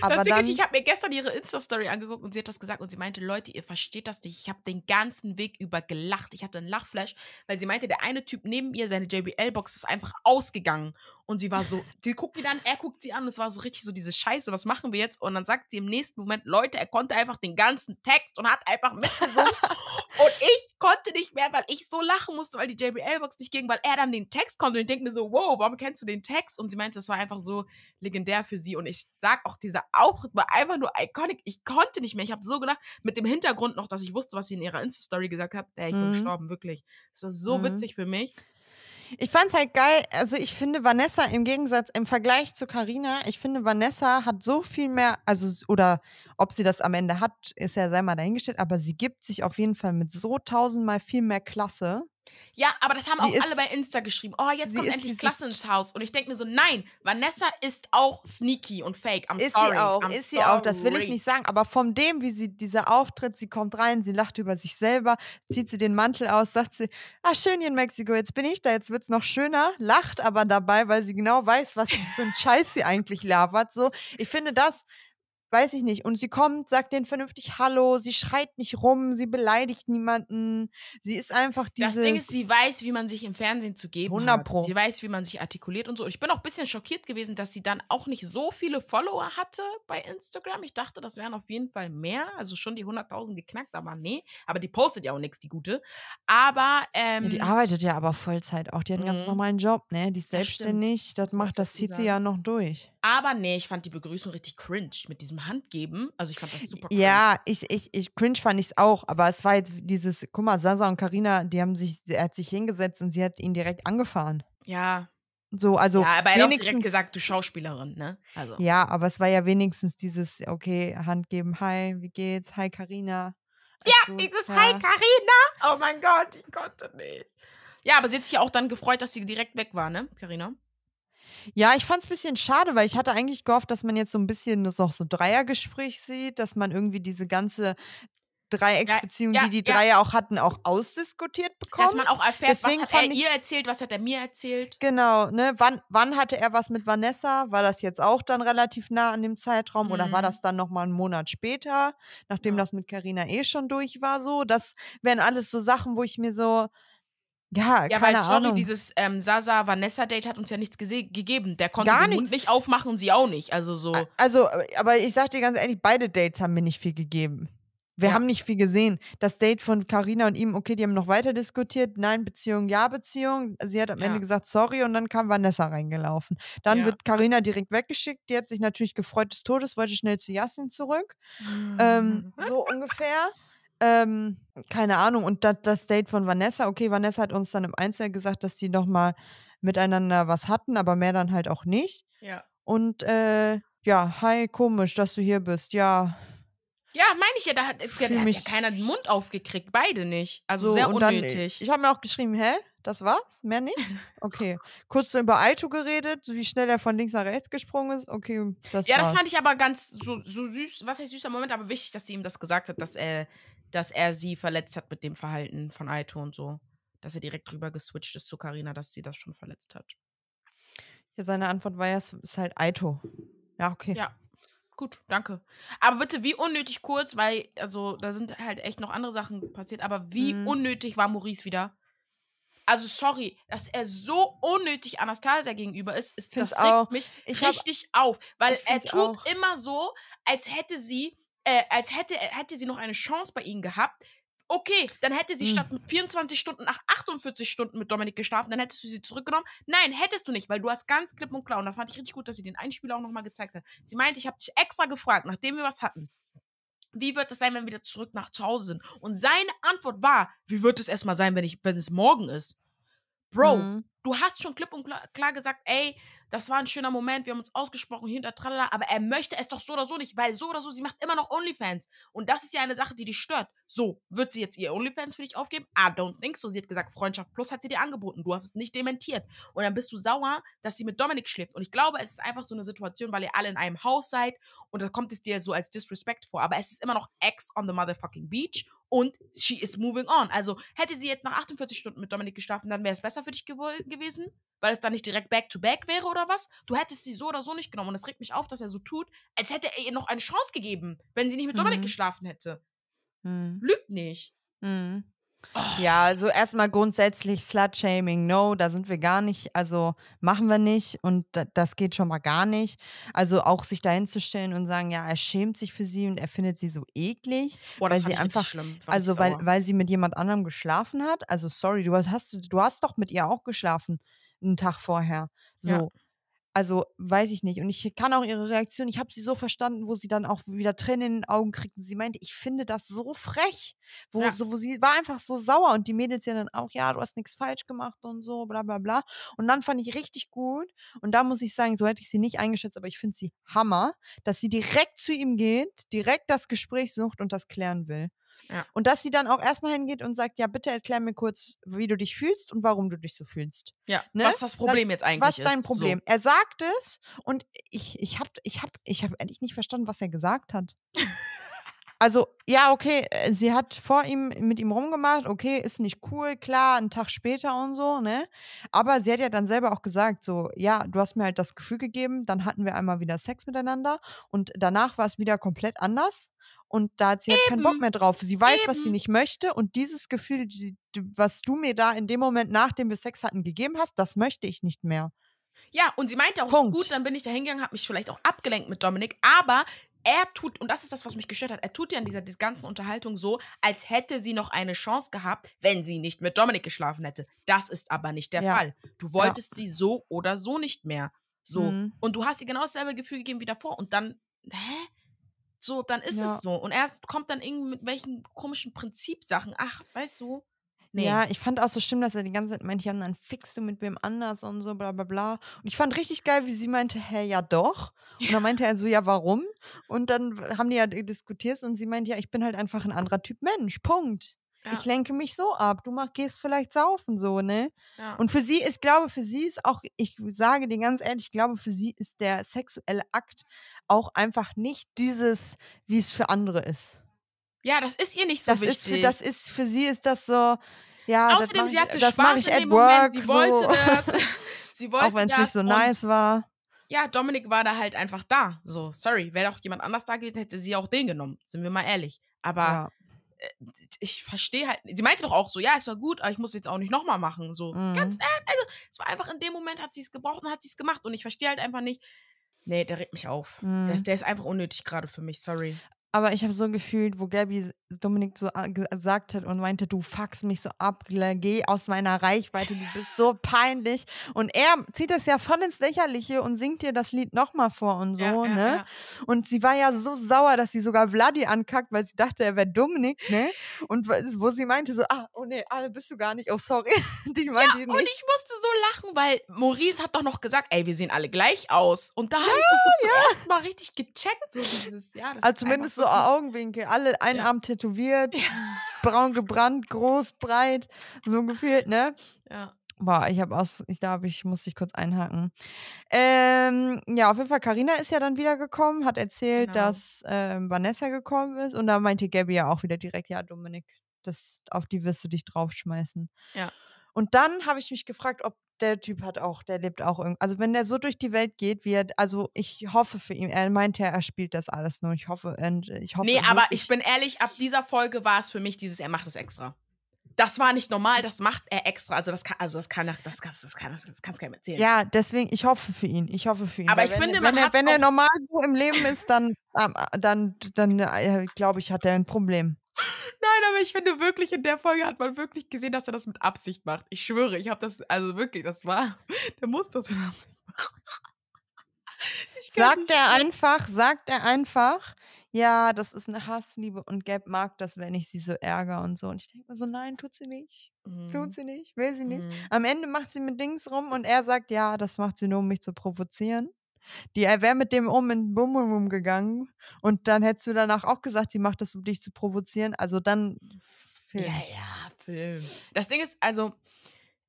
Aber das Ding dann, ist, ich habe mir gestern ihre Insta-Story angeguckt und sie hat das gesagt und sie meinte, Leute, ihr versteht das nicht. Ich habe den ganzen Weg über gelacht. Ich hatte einen Lachflash, weil sie meinte, der eine Typ neben ihr, seine JBL-Box ist einfach ausgegangen. Und sie war so, sie guckt ihn an, er guckt sie an. Es war so richtig so diese Scheiße, was machen wir jetzt? Und dann sagt sie im nächsten Moment, Leute, er konnte einfach den ganzen Text und hat einfach mitgesungen. und ich konnte nicht mehr, weil ich so lachen musste, weil die JBL-Box nicht ging, weil er dann den Text konnte. Und ich denke mir so, wow, warum kennst du den Text? Und sie meinte, das war einfach so legendär für sie. Und ich sag auch, dieser Auftritt war einfach nur iconic. Ich konnte nicht mehr. Ich habe so gedacht, mit dem Hintergrund noch, dass ich wusste, was sie in ihrer Insta-Story gesagt hat. Ey, ich bin Mhm. gestorben, wirklich. Das war so Mhm. witzig für mich. Ich fand's halt geil. Also ich finde Vanessa im Gegensatz im Vergleich zu Carina, ich finde Vanessa hat so viel mehr, also oder ob sie das am Ende hat, ist ja sei mal dahingestellt, aber sie gibt sich auf jeden Fall mit so tausendmal viel mehr Klasse. Ja, aber das haben Sie auch ist- alle bei Insta geschrieben. Oh, jetzt kommt endlich Klasse ins Haus. Und ich denke mir so, nein, Vanessa ist auch sneaky und fake. I'm ist sorry. sie auch, I'm ist sie auch, das will ich sorry. nicht sagen, aber von dem, wie sie dieser Auftritt, sie kommt rein, sie lacht über sich selber, zieht sie den Mantel aus, sagt sie, ah schön hier in Mexiko, jetzt bin ich da, jetzt wird's noch schöner, lacht aber dabei, weil sie genau weiß, was für ein Scheiß sie eigentlich labert. So, ich finde das weiß ich nicht. Und sie kommt, sagt denen vernünftig Hallo, sie schreit nicht rum, sie beleidigt niemanden. Sie ist einfach dieses. Das Ding ist, sie weiß, wie man sich im Fernsehen zu geben 100 hat. Pro. Sie weiß, wie man sich artikuliert und so. Ich bin auch ein bisschen schockiert gewesen, dass sie dann auch nicht so viele Follower hatte bei Instagram. Ich dachte, das wären auf jeden Fall mehr. Also schon die 100.000 geknackt, aber nee. Aber die postet ja auch nichts, die Gute. Aber, ähm, ja, die arbeitet ja aber Vollzeit auch. Die hat einen ganz Mhm. normalen Job, ne? Die ist selbstständig. Das Das macht, das zieht sie ja noch durch. aber nee, ich fand die Begrüßung richtig cringe mit diesem Handgeben. Also ich fand das super cringe. Ja, ich, ich, ich cringe fand ich es auch, aber es war jetzt dieses, guck mal, Sasa und Karina, die haben sich, er hat sich hingesetzt und sie hat ihn direkt angefahren. Ja. So, also ja, aber er hat auch direkt gesagt, du Schauspielerin, ne? Also. Ja, aber es war ja wenigstens dieses, okay, Hand geben, hi, wie geht's? Hi, Karina. Ja, dieses Hi Carina. Oh mein Gott, ich konnte nicht. Ja, aber sie hat sich ja auch dann gefreut, dass sie direkt weg war, ne, Carina? Ja, ich fand's ein bisschen schade, weil ich hatte eigentlich gehofft, dass man jetzt so ein bisschen das noch so Dreiergespräch sieht, dass man irgendwie diese ganze Dreiecksbeziehung, ja, die die ja. Dreier auch hatten, auch ausdiskutiert bekommt. Dass man auch erfährt, Deswegen was hat er fand ihr erzählt, was hat er mir erzählt. Genau, ne? Wann, wann hatte er was mit Vanessa? War das jetzt auch dann relativ nah an dem Zeitraum oder war Mhm. das dann nochmal einen Monat später, nachdem Ja. das mit Carina eh schon durch war? So, das wären alles so Sachen, wo ich mir so, ja, Ja, keine weil, sorry, Ahnung. dieses ähm, Sasa-Vanessa-Date hat uns ja nichts gegeben. Der konnte Gar den Mund nichts. nicht aufmachen und sie auch nicht. Also so. Also, aber ich sag dir ganz ehrlich, beide Dates haben mir nicht viel gegeben. Wir Ja. haben nicht viel gesehen. Das Date von Carina und ihm, okay, die haben noch weiter diskutiert. Nein, Beziehung, ja, Beziehung. Sie hat am Ende Ja. gesagt, sorry, und dann kam Vanessa reingelaufen. Dann Ja. wird Carina direkt weggeschickt. Die hat sich natürlich gefreut des Todes, wollte schnell zu Yasin zurück. Ähm, so ungefähr. Ähm, keine Ahnung. Und das, das Date von Vanessa, okay, Vanessa hat uns dann im Einzel gesagt, dass die noch mal miteinander was hatten, aber mehr dann halt auch nicht. ja. Und äh, ja, hi, komisch, dass du hier bist. Ja, Ja, meine ich ja, da hat, da Fühl hat ja keiner den Mund aufgekriegt, beide nicht. Also so sehr und dann, unnötig. ich habe mir auch geschrieben, hä, das war's? Mehr nicht? Okay. Kurz über Aito geredet, wie schnell er von links nach rechts gesprungen ist. Okay, das ja, war's. das fand ich aber ganz so, so süß, was heißt süßer Moment, aber wichtig, dass sie ihm das gesagt hat, dass er, dass er sie verletzt hat mit dem Verhalten von Aito und so. Dass er direkt rüber geswitcht ist zu Karina, dass sie das schon verletzt hat. Ja, seine Antwort war ja, es ist halt Aito. Ja, okay. Ja. Gut, danke. Aber bitte, wie unnötig kurz, weil, also, da sind halt echt noch andere Sachen passiert, aber wie Mhm. unnötig war Maurice wieder? Also, sorry, dass er so unnötig Anastasia gegenüber ist, ist das regt auch. mich Ich hab- richtig auf. Weil er tut auch. immer so, als hätte sie, äh, als hätte, hätte sie noch eine Chance bei ihm gehabt. Okay, dann hätte sie Mhm. statt mit 24 Stunden nach 48 Stunden mit Dominik geschlafen, dann hättest du sie zurückgenommen. Nein, hättest du nicht, weil du hast ganz klipp und klar, und da fand ich richtig gut, dass sie den Einspieler auch nochmal gezeigt hat. Sie meinte, ich habe dich extra gefragt, nachdem wir was hatten. Wie wird es sein, wenn wir wieder zurück nach zu Hause sind? Und seine Antwort war, wie wird es erstmal sein, wenn, ich, wenn es morgen ist? Bro, Mhm. du hast schon klipp und klar gesagt, ey, das war ein schöner Moment, wir haben uns ausgesprochen hinter tralala, aber er möchte es doch so oder so nicht, weil so oder so, sie macht immer noch OnlyFans. Und das ist ja eine Sache, die dich stört. So, wird sie jetzt ihr OnlyFans für dich aufgeben? I don't think so. Sie hat gesagt, Freundschaft Plus hat sie dir angeboten. Du hast es nicht dementiert. Und dann bist du sauer, dass sie mit Dominik schläft. Und ich glaube, es ist einfach so eine Situation, weil ihr alle in einem Haus seid und da kommt es dir so als Disrespect vor. Aber es ist immer noch Ex on the motherfucking beach und she is moving on. Also hätte sie jetzt nach 48 Stunden mit Dominik geschlafen, dann wäre es besser für dich gewesen, weil es dann nicht direkt back to back wäre oder was. Du hättest sie so oder so nicht genommen. Und es regt mich auf, dass er so tut, als hätte er ihr noch eine Chance gegeben, wenn sie nicht mit Dominik Mhm. geschlafen hätte. Mhm. Lügt nicht. Mhm. Ja, also erstmal grundsätzlich Slut-Shaming, no, da sind wir gar nicht, also machen wir nicht und da, das geht schon mal gar nicht. Also auch sich dahin zu stellen und sagen, ja, er schämt sich für sie und er findet sie so eklig, Boah, weil sie einfach- also weil, weil sie mit jemand anderem geschlafen hat. Also sorry, du hast, hast, du hast doch mit ihr auch geschlafen, einen Tag vorher. So. Ja. Also weiß ich nicht. Und ich kann auch ihre Reaktion, ich habe sie so verstanden, wo sie dann auch wieder Tränen in den Augen kriegt. Und sie meinte, ich finde das so frech. Wo, Ja. so, wo sie war einfach so sauer und die Mädels ja dann auch, ja, du hast nichts falsch gemacht und so, bla bla bla. Und dann fand ich richtig gut. Und da muss ich sagen, so hätte ich sie nicht eingeschätzt, aber ich finde sie Hammer, dass sie direkt zu ihm geht, direkt das Gespräch sucht und das klären will. Ja. Und dass sie dann auch erstmal hingeht und sagt, ja, bitte erklär mir kurz, wie du dich fühlst und warum du dich so fühlst. Ja, ne? was das Problem jetzt eigentlich Was ist. ist dein Problem? Er sagt es und ich, ich habe ich hab, ich hab ehrlich nicht verstanden, was er gesagt hat. Also, ja, okay, äh, sie hat vor ihm mit ihm rumgemacht, okay, ist nicht cool, klar, einen Tag später und so, ne? Aber sie hat ja dann selber auch gesagt, so, ja, du hast mir halt das Gefühl gegeben, dann hatten wir einmal wieder Sex miteinander und danach war es wieder komplett anders und da hat sie halt keinen Bock Eben. mehr drauf. Sie weiß, was sie Eben. nicht möchte und dieses Gefühl, die, was du mir da in dem Moment, nachdem wir Sex hatten, gegeben hast, das möchte ich nicht mehr. Ja, und sie meinte auch, Punkt. gut, dann bin ich da hingegangen, habe mich vielleicht auch abgelenkt mit Dominik, aber er tut, und das ist das, was mich gestört hat, er tut ja in dieser, dieser ganzen Unterhaltung so, als hätte sie noch eine Chance gehabt, wenn sie nicht mit Dominik geschlafen hätte. Das ist aber nicht der Ja. Fall. Du wolltest sie so oder so nicht mehr. So. Mhm. Und du hast ihr genau dasselbe Gefühl gegeben wie davor. Und dann, hä? So, dann ist Ja. es so. Und er kommt dann irgendwie mit welchen komischen Prinzipsachen. Ach, weißt du? Nee. Ja, ich fand auch so schlimm, dass er die ganze Zeit meinte, ja, und dann fickst du mit wem anders und so, bla bla bla. Und ich fand richtig geil, wie sie meinte, hä, ja doch. Und dann meinte er so, ja, warum? Und dann haben die ja diskutiert und sie meinte, ja, ich bin halt einfach ein anderer Typ Mensch, Punkt. Ja. Ich lenke mich so ab, du mach, gehst vielleicht saufen, so, ne? ja. Und für sie, ich glaube, für sie ist auch, ich sage dir ganz ehrlich, ich glaube, für sie ist der sexuelle Akt auch einfach nicht dieses, wie es für andere ist. ja, das ist ihr nicht so Das wichtig. ist für, das ist für sie ist das so, ja, das Außerdem, mach sie ich, hatte das Spaß ich in dem work, Moment. Sie wollte so. das. Sie wollte auch wenn es das nicht so nice war. Ja, Dominik war da halt einfach da. So, sorry. Wäre doch jemand anders da gewesen, hätte sie auch den genommen. Sind wir mal ehrlich. Aber Ja. Äh, ich verstehe halt. Sie meinte doch auch so, ja, es war gut, aber ich muss jetzt auch nicht nochmal machen. So, Mhm. ganz ehrlich. Also, es war einfach in dem Moment, hat sie es gebraucht und hat sie es gemacht. Und ich verstehe halt einfach nicht. Nee, der regt mich auf. Der, Mhm. ist, der ist einfach unnötig gerade für mich, sorry. Aber ich habe so gefühlt, wo Gabby Dominik so a- gesagt hat und meinte, du fuckst mich so ab, geh aus meiner Reichweite, du bist so peinlich. Und er zieht das ja voll ins Lächerliche und singt dir das Lied nochmal vor und so, ja, ja, ne? ja. Und sie war ja so sauer, dass sie sogar Vladi ankackt, weil sie dachte, er wäre Dominik, ne? Und wo sie meinte so, ah, oh nee, ah, bist du gar nicht, oh sorry. Die meinte ich Und nicht. ich musste so lachen, weil Maurice hat doch noch gesagt, ey, wir sehen alle gleich aus. Und da habe ich das so ja. mal richtig gecheckt. So dieses, ja, das Also zumindest so einfach Augenwinkel, alle ein Ja. Arm tätowiert, braun gebrannt, groß, breit, so gefühlt, ne? Ja. Boah, ich habe aus, ich glaube, ich muss dich kurz einhaken. Ähm, ja, auf jeden Fall, Karina ist ja dann wiedergekommen, hat erzählt, Genau. dass ähm, Vanessa gekommen ist und da meinte Gabby ja auch wieder direkt, ja, Dominik, das, auf die wirst du dich draufschmeißen. Ja. Und dann habe ich mich gefragt, ob der Typ hat auch, der lebt auch irgendwie, also wenn der so durch die Welt geht, wie er, also ich hoffe für ihn, er meinte, er spielt das alles nur, ich hoffe, ich hoffe Nee, aber ich bin ehrlich, ab dieser Folge war es für mich dieses, er macht es extra. Das war nicht normal, das macht er extra. Also das kann, also das kann, das kann, das kann, das kannst keinem erzählen. Ja, deswegen, ich hoffe für ihn. Ich hoffe für ihn. Aber ich wenn, finde, er- man wenn, er, hat wenn er normal so im Leben ist, dann, ähm, dann, dann äh, glaube ich, hat er ein Problem. Nein, aber ich finde wirklich, in der Folge hat man wirklich gesehen, dass er das mit Absicht macht. Ich schwöre, ich habe das, also wirklich, das war, der muss das mit Absicht machen. Sagt er einfach, sagt er einfach, ja, das ist eine Hassliebe und Gab mag das, wenn ich sie so ärgere und so. Und ich denke mir so, nein, tut sie nicht. Mhm. Tut sie nicht, will sie nicht. Mhm. Am Ende macht sie mit Dings rum und er sagt, ja, das macht sie nur, um mich zu provozieren. Die, er wäre mit dem um in Bum Bum Bum gegangen und dann hättest du danach auch gesagt, sie macht das, um dich zu provozieren. Also dann Film. Ja, ja, Film. Das Ding ist, also,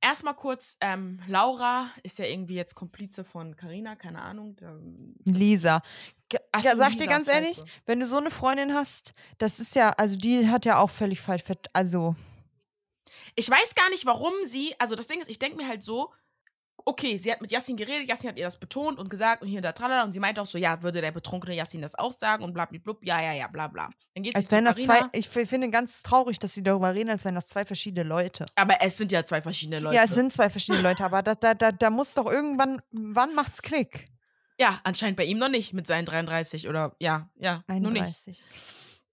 erstmal kurz, ähm, Laura ist ja irgendwie jetzt Komplize von Carina, keine Ahnung. Lisa. Ge- Ach Ja, sag ich dir Lisa, ganz ehrlich, scheiße. wenn du so eine Freundin hast, das ist ja, also die hat ja auch völlig falsch, also Ich weiß gar nicht, warum sie, also das Ding ist, ich denke mir halt so, okay, sie hat mit Yassin geredet, Yassin hat ihr das betont und gesagt und hier und da, tralala, und sie meinte auch so, ja, würde der betrunkene Yassin das auch sagen und blablabla, ja, ja, ja, bla bla. Dann geht sie als zu wenn das Carina, zwei, ich finde ganz traurig, dass sie darüber reden, als wären das zwei verschiedene Leute. aber es sind ja zwei verschiedene Leute. Ja, es sind zwei verschiedene Leute, aber da, da, da, da muss doch irgendwann, wann macht's Klick? Ja, anscheinend bei ihm noch nicht mit seinen 33 oder, ja, ja, nur nicht.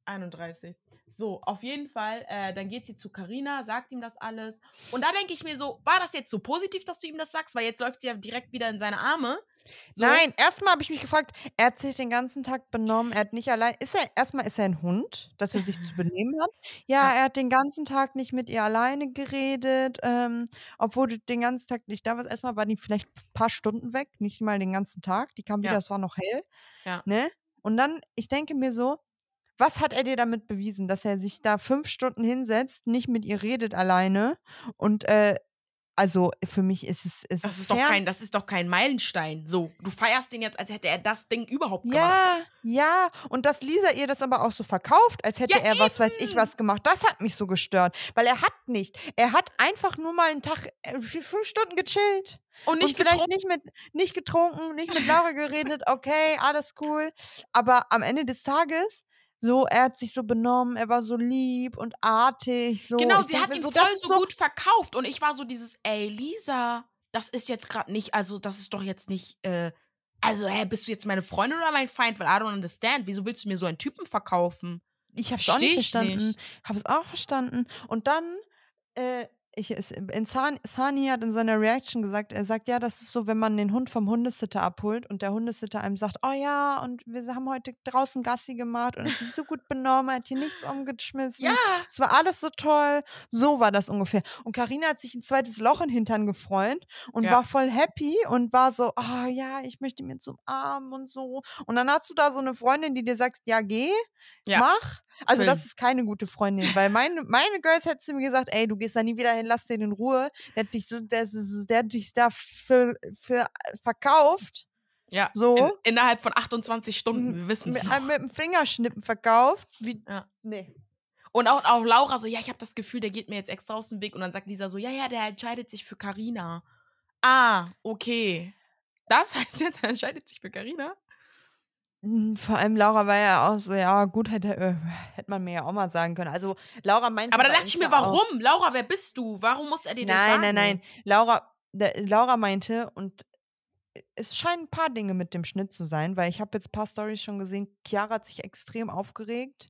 31. 31. So, auf jeden Fall, äh, dann geht sie zu Carina, sagt ihm das alles. Und da denke ich mir so, war das jetzt so positiv, dass du ihm das sagst? Weil jetzt läuft sie ja direkt wieder in seine Arme. So, Nein, erstmal habe ich mich gefragt, er hat sich den ganzen Tag benommen, er hat nicht allein, ist er, erstmal ist er ein Hund, dass er sich zu benehmen hat. Ja, er hat den ganzen Tag nicht mit ihr alleine geredet, ähm, obwohl du den ganzen Tag nicht da warst. Erstmal war die vielleicht ein paar Stunden weg, nicht mal den ganzen Tag. Die kam wieder, Ja. es war noch hell. Ja. Ne? Und dann, ich denke mir so, was hat er dir damit bewiesen, dass er sich da fünf Stunden hinsetzt, nicht mit ihr redet alleine und äh, also für mich ist es, ist das ist, doch kein, das ist doch kein Meilenstein. So, du feierst den jetzt, als hätte er das Ding überhaupt gemacht. Ja, ja. Und dass Lisa ihr das aber auch so verkauft, als hätte Ja, er was weiß ich eben. was gemacht, das hat mich so gestört. Weil er hat nicht. Er hat einfach nur mal einen Tag, äh, für fünf Stunden gechillt. Und nicht und vielleicht getrunken. nicht mit, nicht getrunken, nicht mit Laura geredet, okay, alles cool. Aber am Ende des Tages, so, er hat sich so benommen, er war so lieb und artig, so. Genau, Ich sie hat ihn so, voll so gut verkauft. Und ich war so dieses, ey, Lisa, das ist jetzt gerade nicht, also das ist doch jetzt nicht, äh, also, hä, bist du jetzt meine Freundin oder mein Feind? Weil I don't understand. Wieso willst du mir so einen Typen verkaufen? Ich hab's auch nicht Versteh ich verstanden. nicht. Habe es auch verstanden. Und dann, äh, ich, es, in Sani, Sani hat in seiner Reaction gesagt, er sagt, ja, das ist so, wenn man den Hund vom Hundesitter abholt und der Hundesitter einem sagt, oh ja, und wir haben heute draußen Gassi gemacht und hat sich so gut benommen, er hat hier nichts umgeschmissen. Es war alles so toll. So war das ungefähr. Und Karina hat sich ein zweites Loch in den Hintern gefreut und Ja. war voll happy und war so, oh ja, ich möchte mir zum Arm und so. Und dann hast du da so eine Freundin, die dir sagt, ja, geh, Ja. mach. Also das Film. ist keine gute Freundin, weil meine, meine Girls hätte zu mir gesagt, ey, du gehst da nie wieder hin, lass den in Ruhe. Der hat dich so, der, der hat dich da für, für verkauft. Ja, So. in, innerhalb von 28 Stunden, wir wissen es Mit, noch. äh, mit dem Fingerschnippen verkauft. Wie, Ja. Nee. Und auch, auch Laura so, ja, ich habe das Gefühl, der geht mir jetzt extra aus dem Weg. Und dann sagt Lisa so, ja, ja, der entscheidet sich für Karina. Ah, okay. Das heißt jetzt, er entscheidet sich für Karina? Mm, Vor allem Laura war ja auch so, ja, gut, hätte, äh, hätte man mir ja auch mal sagen können. Also Laura meinte. Aber da dachte ich mir, Insta auch- warum? Laura, wer bist du? Warum muss er dir das Nein, sagen? nein, nein. Laura, der, Laura meinte, und es scheinen ein paar Dinge mit dem Schnitt zu sein, weil ich habe jetzt ein paar Stories schon gesehen. Chiara hat sich extrem aufgeregt.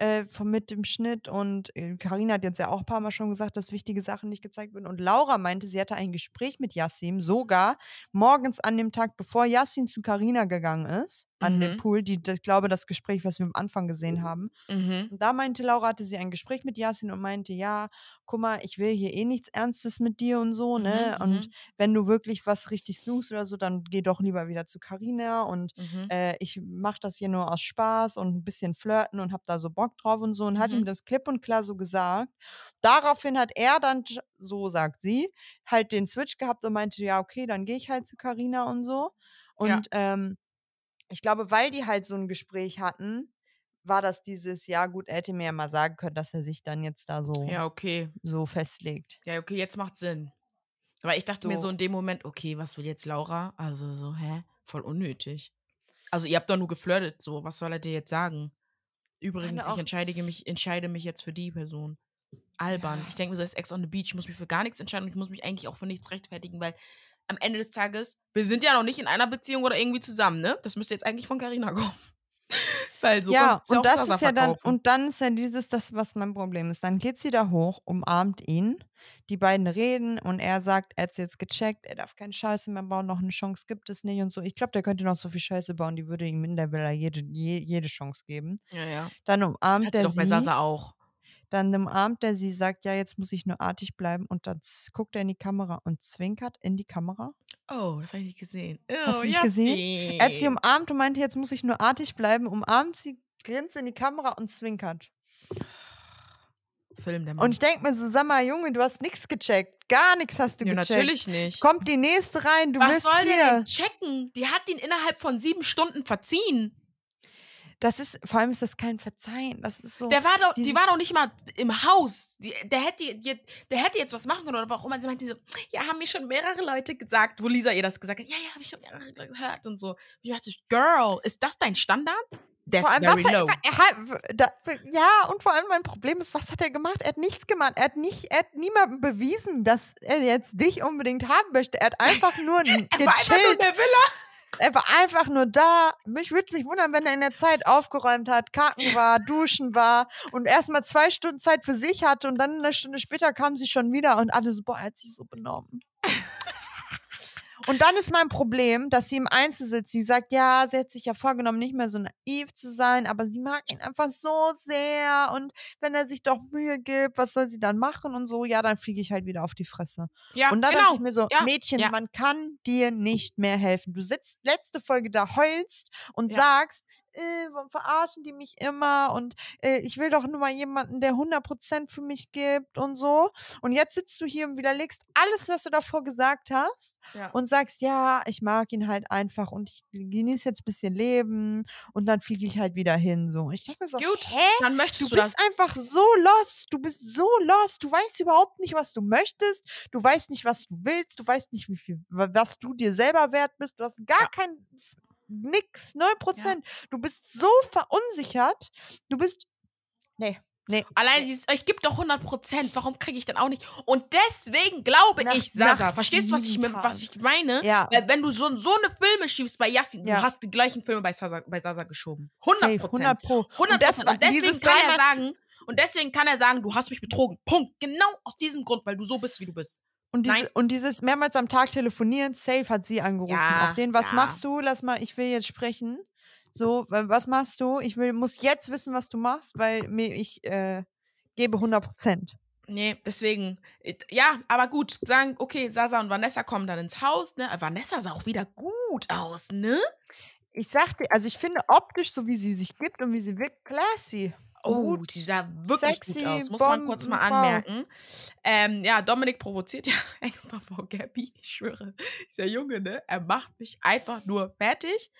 Äh, von, mit dem Schnitt und Karina hat jetzt ja auch ein paar Mal schon gesagt, dass wichtige Sachen nicht gezeigt wurden. Und Laura meinte, sie hatte ein Gespräch mit Yassim, sogar morgens an dem Tag, bevor Yassin zu Karina gegangen ist, an Mhm. den Pool. Die, ich glaube, das Gespräch, was wir am Anfang gesehen haben. Mhm. Und da meinte Laura, hatte sie ein Gespräch mit Yassin und meinte, ja, guck mal, ich will hier eh nichts Ernstes mit dir und so, ne? Mhm, Und wenn du wirklich was richtig suchst oder so, dann geh doch lieber wieder zu Karina und Mhm. äh, ich mach das hier nur aus Spaß und ein bisschen flirten und hab da so Bock drauf und so und hat Mhm. ihm das klipp und klar so gesagt. Daraufhin hat er dann, so sagt sie, halt den Switch gehabt und meinte, ja, okay, dann gehe ich halt zu Karina und so. Ja. Und ähm, ich glaube, weil die halt so ein Gespräch hatten, war das dieses, ja gut, er hätte mir ja mal sagen können, dass er sich dann jetzt da so, Ja, okay. so festlegt. Ja, okay, jetzt macht Sinn. Weil ich dachte mir So. so in dem Moment, okay, was will jetzt Laura? Also so, hä? Voll unnötig. Also ihr habt doch nur geflirtet, so, was soll er dir jetzt sagen? Übrigens, ich entscheide mich, entscheide mich jetzt für die Person. Albern. Ja. Ich denke mir so, das ist Ex on the Beach, ich muss mich für gar nichts entscheiden und ich muss mich eigentlich auch für nichts rechtfertigen, weil am Ende des Tages, wir sind ja noch nicht in einer Beziehung oder irgendwie zusammen, ne? Das müsste jetzt eigentlich von Carina kommen. weil so ja, und das ist ja dann, und dann ist ja dieses, das, was mein Problem ist. Dann geht sie da hoch, umarmt ihn, die beiden reden und er sagt, er hat jetzt gecheckt, er darf keine Scheiße mehr bauen, noch eine Chance gibt es nicht und so. Ich glaube, der könnte noch so viel Scheiße bauen, die würde ihm in der Villa jede, je, jede Chance geben. ja, ja. Dann umarmt Hat sie er doch bei sie, Sasa auch. dann umarmt er sie, sagt, ja, jetzt muss ich nur artig bleiben und dann guckt er in die Kamera und zwinkert in die Kamera. Oh, das habe ich nicht gesehen. Hast Oh, du nicht gesehen? Er hat sie Jasmin. umarmt und meinte, jetzt muss ich nur artig bleiben, umarmt sie, grinst in die Kamera und zwinkert. Film der Mann. Und ich denke mir so, sag mal, Junge, du hast nichts gecheckt. Gar nichts hast du ja, gecheckt. natürlich nicht. Kommt die nächste rein, du Was soll der hier. denn checken? Die hat ihn innerhalb von sieben Stunden verziehen. Das ist, vor allem ist das kein Verzeihen. Das ist so. Der war doch, die war doch nicht mal im Haus. Die, der, hätte, die, der hätte jetzt was machen können oder warum. Sie meinte so, ja, haben mir schon mehrere Leute gesagt, wo Lisa ihr das gesagt hat. Ja, ja, habe ich schon mehrere gehört und so. Und ich dachte, Girl, ist das dein Standard? That's vor allem, very was low. er hat, da, ja, und vor allem mein Problem ist, was hat er gemacht? Er hat nichts gemacht. Er hat nicht, er hat niemandem bewiesen, dass er jetzt dich unbedingt haben möchte. Er hat einfach nur er war einfach nur gechillt. der Villa. Er war einfach nur da. Mich würde es nicht wundern, wenn er in der Zeit aufgeräumt hat, kacken war, duschen war und erstmal zwei Stunden Zeit für sich hatte und dann eine Stunde später kam sie schon wieder und alle so, boah, er hat sich so benommen. Und dann ist mein Problem, dass sie im Einzel sitzt. Sie sagt, ja, sie hat sich ja vorgenommen, nicht mehr so naiv zu sein, aber sie mag ihn einfach so sehr. Und wenn er sich doch Mühe gibt, was soll sie dann machen und so? Ja, dann fliege ich halt wieder auf die Fresse. Ja, Und dann genau. dachte ich mir so, Ja, Mädchen, ja. man kann dir nicht mehr helfen. Du sitzt letzte Folge da, heulst und Ja. sagst, äh, warum verarschen die mich immer und äh, ich will doch nur mal jemanden, der 100% für mich gibt und so. Und jetzt sitzt du hier und widerlegst alles, was du davor gesagt hast Ja. und sagst, ja, ich mag ihn halt einfach und ich genieße jetzt ein bisschen Leben und dann fliege ich halt wieder hin. So. Ich denke mir so, Gut, hä? dann Du möchtest du, das. bist einfach so lost. Du bist so lost. Du weißt überhaupt nicht, was du möchtest. Du weißt nicht, was du willst. Du weißt nicht, wie viel, wa- was du dir selber wert bist. Du hast gar Ja. kein, nix, null Prozent. Du bist so verunsichert. Du bist, nee, nee. Allein dieses, ich gebe doch 100 Prozent, warum kriege ich dann auch nicht? Und deswegen glaube Nach- ich, Sasa, verstehst du, was ich, was ich meine? Ja, Weil wenn du so, so eine Filme schiebst bei Yassin, Ja. du hast die gleichen Filme bei Sasa, bei Sasa geschoben. 100 safe, Prozent. 100 Pro. 100 Und das Prozent. Und deswegen kann er sagen, und deswegen kann er sagen, du hast mich betrogen. Punkt. Genau aus diesem Grund, weil du so bist, wie du bist. Und, diese, und dieses mehrmals am Tag telefonieren, safe hat sie angerufen. Ja, Auf den, was ja. machst du? Lass mal, ich will jetzt sprechen. So, wa- was machst du? Ich will, muss jetzt wissen, was du machst, weil mir, ich äh, gebe 100 Prozent. Nee, deswegen, äh, ja, aber gut, sagen, okay, Sasa und Vanessa kommen dann ins Haus, ne? Vanessa sah auch wieder gut aus, ne? Ich sagte, also ich finde optisch, so wie sie sich gibt und wie sie wirkt, classy. Oh, Gut. die sah wirklich Sexy gut aus. Muss man kurz mal anmerken. Ähm, ja, Dominik provoziert ja extra vor Gabby. Ich schwöre. Ist ja Junge, ne? Er macht mich einfach nur fertig.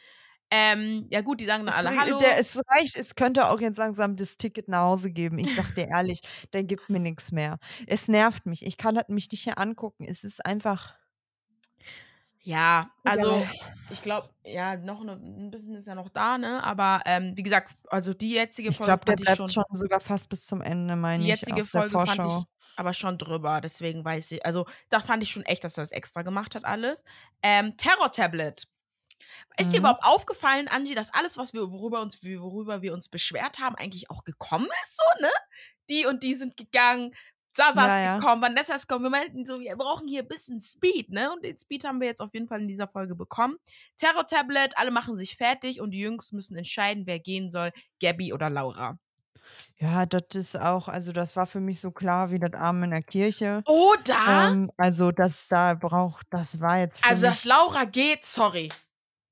Ähm, ja, gut, die sagen dann alle Hallo. der, es reicht, es könnte auch jetzt langsam das Ticket nach Hause geben. Ich sag dir ehrlich, der gibt mir nichts mehr. Es nervt mich. Ich kann das mich nicht mehr angucken. Es ist einfach. Ja, also Egal. ich glaube, ja, noch ne, ein bisschen ist ja noch da, ne? Aber ähm, wie gesagt, also die jetzige Ich Folge glaube, der fand ich bleibt schon, schon sogar fast bis zum Ende, meine die ich, jetzige aus der Folge fand ich aber schon drüber. Deswegen weiß ich, also da fand ich schon echt, dass er das extra gemacht hat alles. Ähm, Terror Tablet. Ist dir Mhm. überhaupt aufgefallen, Angie, dass alles, was wir, worüber, uns, worüber wir uns beschwert haben, eigentlich auch gekommen ist, so, ne? Die und die sind gegangen, Sasa ist ja. gekommen, Vanessa ist gekommen. Wir meinten so, wir brauchen hier ein bisschen Speed, ne? Und den Speed haben wir jetzt auf jeden Fall in dieser Folge bekommen. Terror-Tablet, alle machen sich fertig und die Jungs müssen entscheiden, wer gehen soll, Gabby oder Laura. Ja, das ist auch, also das war für mich so klar wie das Arm in der Kirche. Oder, Ähm, also das da braucht, das war jetzt also dass Laura geht, sorry.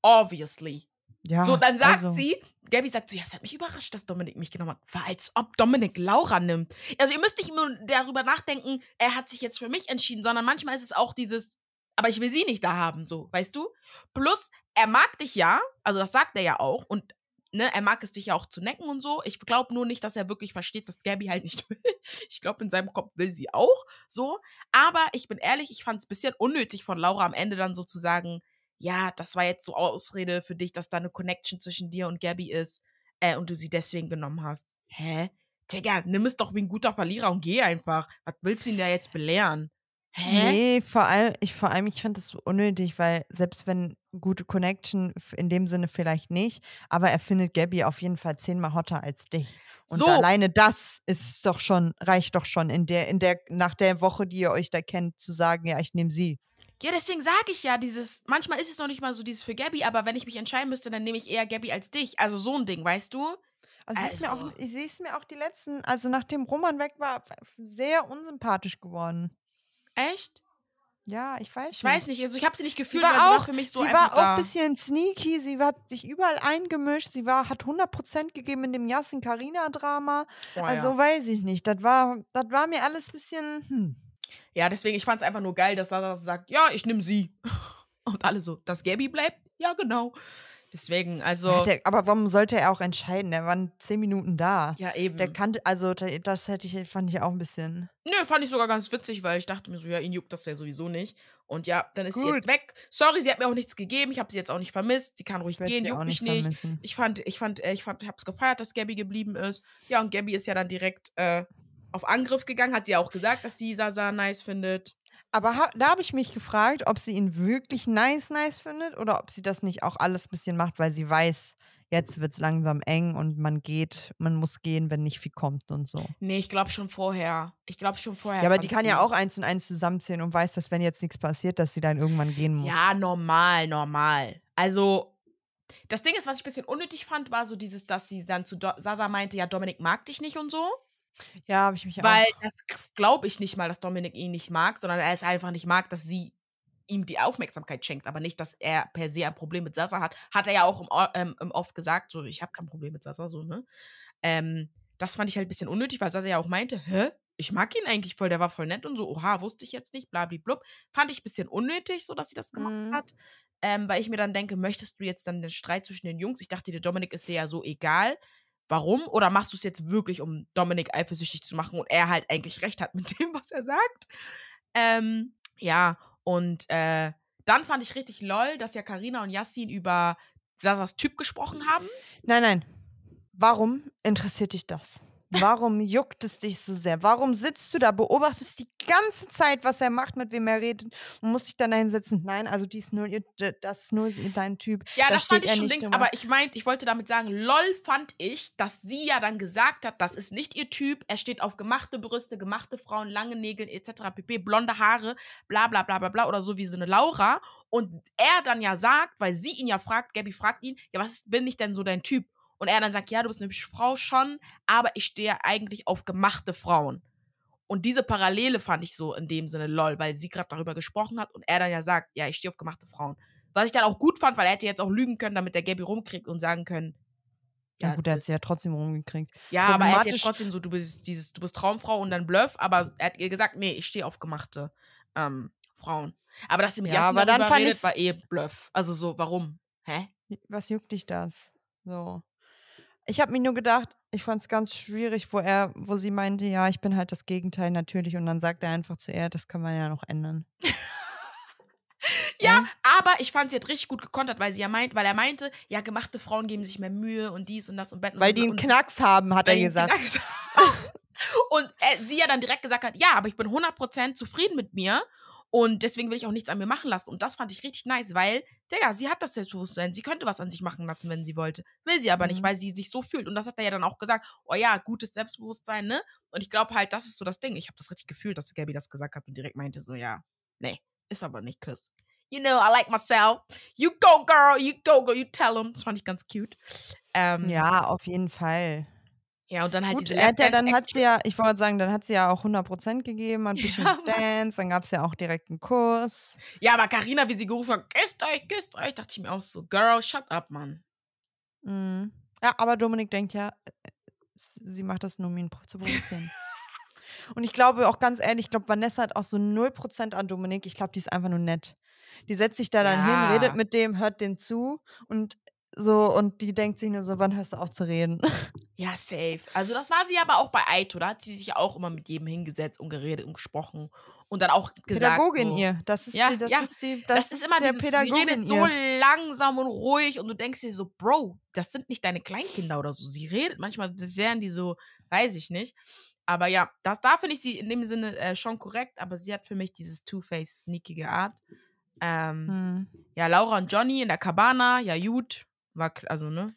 Obviously. ja, So, dann sagt also, sie, Gabby sagt so, ja, es hat mich überrascht, dass Dominik mich genommen hat. War als ob Dominik Laura nimmt. Also ihr müsst nicht nur darüber nachdenken, er hat sich jetzt für mich entschieden, sondern manchmal ist es auch dieses, aber ich will sie nicht da haben, so, weißt du? Plus, er mag dich ja, also das sagt er ja auch, und ne, er mag es dich ja auch zu necken und so. Ich glaube nur nicht, dass er wirklich versteht, dass Gabby halt nicht will. Ich glaube, in seinem Kopf will sie auch, so. Aber ich bin ehrlich, ich fand es ein bisschen unnötig von Laura am Ende dann so zu sagen, ja, das war jetzt so Ausrede für dich, dass da eine Connection zwischen dir und Gabby ist äh, und du sie deswegen genommen hast. Hä? Digga, nimm es doch wie ein guter Verlierer und geh einfach. Was willst du ihn da jetzt belehren? Hä? Nee, vor allem, ich vor allem, ich fand das unnötig, weil selbst wenn gute Connection in dem Sinne vielleicht nicht, aber er findet Gabby auf jeden Fall zehnmal hotter als dich. Und So. alleine das ist doch schon, reicht doch schon in der, in der, nach der Woche, die ihr euch da kennt, zu sagen, ja, ich nehme sie. Ja, deswegen sage ich ja, dieses, manchmal ist es noch nicht mal so dieses für Gabby, aber wenn ich mich entscheiden müsste, dann nehme ich eher Gabby als dich. Also so ein Ding, weißt du? Also, sie ist mir Also. auch, ich sehe es mir auch die letzten, also nachdem Roman weg war, sehr unsympathisch geworden. Echt? Ja, ich weiß Ich weiß nicht, also ich habe sie nicht Sie gefühlt, weil sie war war auch, für mich so sie war auch ein bisschen sneaky, sie hat sich überall eingemischt, sie war, hat 100% gegeben in dem Yasin Karina Drama. Oh, also ja. weiß ich nicht, das war, das war mir alles ein bisschen, hm. Ja, deswegen, ich fand es einfach nur geil, dass Sasa sagt, ja, ich nehme sie. Und alle so, dass Gabby bleibt? Ja, genau. Deswegen, also, Hat er, aber warum sollte er auch entscheiden? Er war zehn Minuten da. ja eben. Der kannte, also da- das hätte ich, fand ich auch ein bisschen. Nö, fand ich sogar ganz witzig, weil ich dachte mir so, ja, ihn juckt das ja sowieso nicht. Und ja, dann ist sie Gut. jetzt weg. Sorry, sie hat mir auch nichts gegeben. Ich habe sie jetzt auch nicht vermisst. Sie kann ruhig gehen, sie juckt mich nicht nicht. Ich fand, ich fand, äh, ich fand, ich hab's gefeiert, dass Gabby geblieben ist. Ja, und Gabby ist ja dann direkt äh, auf Angriff gegangen. Hat sie auch gesagt, dass sie Sasa nice findet. Aber ha da habe ich mich gefragt, ob sie ihn wirklich nice, nice findet oder ob sie das nicht auch alles ein bisschen macht, weil sie weiß, jetzt wird es langsam eng und man geht, man muss gehen, wenn nicht viel kommt und so. Nee, ich glaube schon vorher. Ich glaube schon vorher. Ja, aber die kann ja auch eins und eins zusammenzählen und weiß, dass wenn jetzt nichts passiert, dass sie dann irgendwann gehen muss. Ja, normal, normal. Also, das Ding ist, was ich ein bisschen unnötig fand, war so dieses, dass sie dann zu Do Sasa meinte, ja, Dominik mag dich nicht und so. Ja, habe ich mich Weil auch. das glaube ich nicht mal, dass Dominik ihn nicht mag, sondern er es einfach nicht mag, dass sie ihm die Aufmerksamkeit schenkt, aber nicht, dass er per se ein Problem mit Sasa hat. Hat er ja auch im, ähm, im Off gesagt, so, ich habe kein Problem mit Sasa, so, ne? Ähm, das fand ich halt ein bisschen unnötig, weil Sasa ja auch meinte, hä? Ich mag ihn eigentlich voll, der war voll nett und so, oha, wusste ich jetzt nicht, blablablub. Fand ich ein bisschen unnötig, so dass sie das gemacht Mhm. hat. Ähm, weil ich mir dann denke, möchtest du jetzt dann den Streit zwischen den Jungs? Ich dachte, der Dominik ist dir ja so egal. Warum? Oder machst du es jetzt wirklich, um Dominik eifersüchtig zu machen und er halt eigentlich recht hat mit dem, was er sagt? Ähm, ja, und äh, dann fand ich richtig lol, dass ja Karina und Yassin über Sasas Typ gesprochen haben. Nein, nein. Warum interessiert dich das? Warum juckt es dich so sehr? Warum sitzt du da, beobachtest die ganze Zeit, was er macht, mit wem er redet und musst dich dann dahin setzen? Nein, also die ist nur ihr, das ist nur dein Typ. Ja, Da das fand ich schon links, drüber. aber ich meinte, ich wollte damit sagen, lol fand ich, dass sie ja dann gesagt hat, das ist nicht ihr Typ, er steht auf gemachte Brüste, gemachte Frauen, lange Nägel etc. pp, blonde Haare, bla bla bla bla bla oder so wie so eine Laura und er dann ja sagt, weil sie ihn ja fragt, Gabby fragt ihn, ja, was bin ich denn so dein Typ? Und er dann sagt, ja, du bist eine hübsche Frau schon, aber ich stehe eigentlich auf gemachte Frauen. Und diese Parallele fand ich so in dem Sinne lol, weil sie gerade darüber gesprochen hat und er dann ja sagt, ja, ich stehe auf gemachte Frauen. Was ich dann auch gut fand, weil er hätte jetzt auch lügen können, damit der Gabby rumkriegt und sagen können. Ja, gut, er hat sie ja trotzdem rumgekriegt. ja, aber er hat jetzt trotzdem so, du bist dieses, du bist Traumfrau und dann Bluff, aber er hat ihr gesagt, nee, ich stehe auf gemachte ähm, Frauen. Aber dass sie mit Ja, Jasmin darüber redet, war eh Bluff. Also so, warum? Hä? Was juckt dich das? So. Ich habe mir nur gedacht, ich fand es ganz schwierig, wo er, wo sie meinte, ja, ich bin halt das Gegenteil natürlich. Und dann sagt er einfach zu ihr, das kann man ja noch ändern. Ja, aber ich fand sie hat richtig gut gekontert, weil sie ja meint, weil er meinte, ja, gemachte Frauen geben sich mehr Mühe und dies und das und Bett und Weil so, die einen und Knacks haben, hat er gesagt. Und äh, sie ja dann direkt gesagt hat, ja, aber ich bin 100% zufrieden mit mir Und deswegen will ich auch nichts an mir machen lassen. Und das fand ich richtig nice, weil, Digga, sie hat das Selbstbewusstsein. Sie könnte was an sich machen lassen, wenn sie wollte. Will sie aber Mhm. nicht, weil sie sich so fühlt. Und das hat er ja dann auch gesagt. Oh ja, gutes Selbstbewusstsein, ne? Und ich glaube halt, das ist so das Ding. Ich habe das richtig gefühlt, dass Gabby das gesagt hat und direkt meinte so, ja, nee, ist aber nicht Kuss. You know, I like myself. You go, girl. You go, girl. You tell him. Das fand ich ganz cute. Ähm, Ja, auf jeden Fall. Ja, und dann halt Gut, diese er hat ja, dann hat sie ja, ich wollte sagen, dann hat sie ja auch 100% gegeben, hat ein bisschen Ja. Dance, dann gab es ja auch direkt einen Kuss. Ja, aber Karina, wie sie gerufen hat, küsst euch, küsst euch, dachte ich mir auch so, Girl, shut up, Mann. Mhm. Ja, aber Dominik denkt ja, sie macht das nur, um ihn zu provozieren. Und ich glaube auch ganz ehrlich, ich glaube, Vanessa hat auch so 0% an Dominik. Ich glaube, die ist einfach nur nett. Die setzt sich da dann Ja. hin, redet mit dem, hört dem zu und so, und die denkt sich nur so, wann hörst du auf zu reden? Ja, safe. Also das war sie aber auch bei Aito, da hat sie sich auch immer mit jedem hingesetzt und geredet und gesprochen und dann auch gesagt Pädagogin so, ihr. Das ist Ja, die, das ja. ist die, Das, ist immer der dieses, Pädagogin redet so ihr. langsam und ruhig und du denkst dir so, Bro, das sind nicht deine Kleinkinder oder so. Sie redet manchmal sehr die so, weiß ich nicht. Aber ja, das, da finde ich sie in dem Sinne äh, schon korrekt, aber sie hat für mich dieses Two-Face, sneakige Art. Ähm, Hm. Ja, Laura und Johnny in der Cabana, ja, gut. War, also, ne?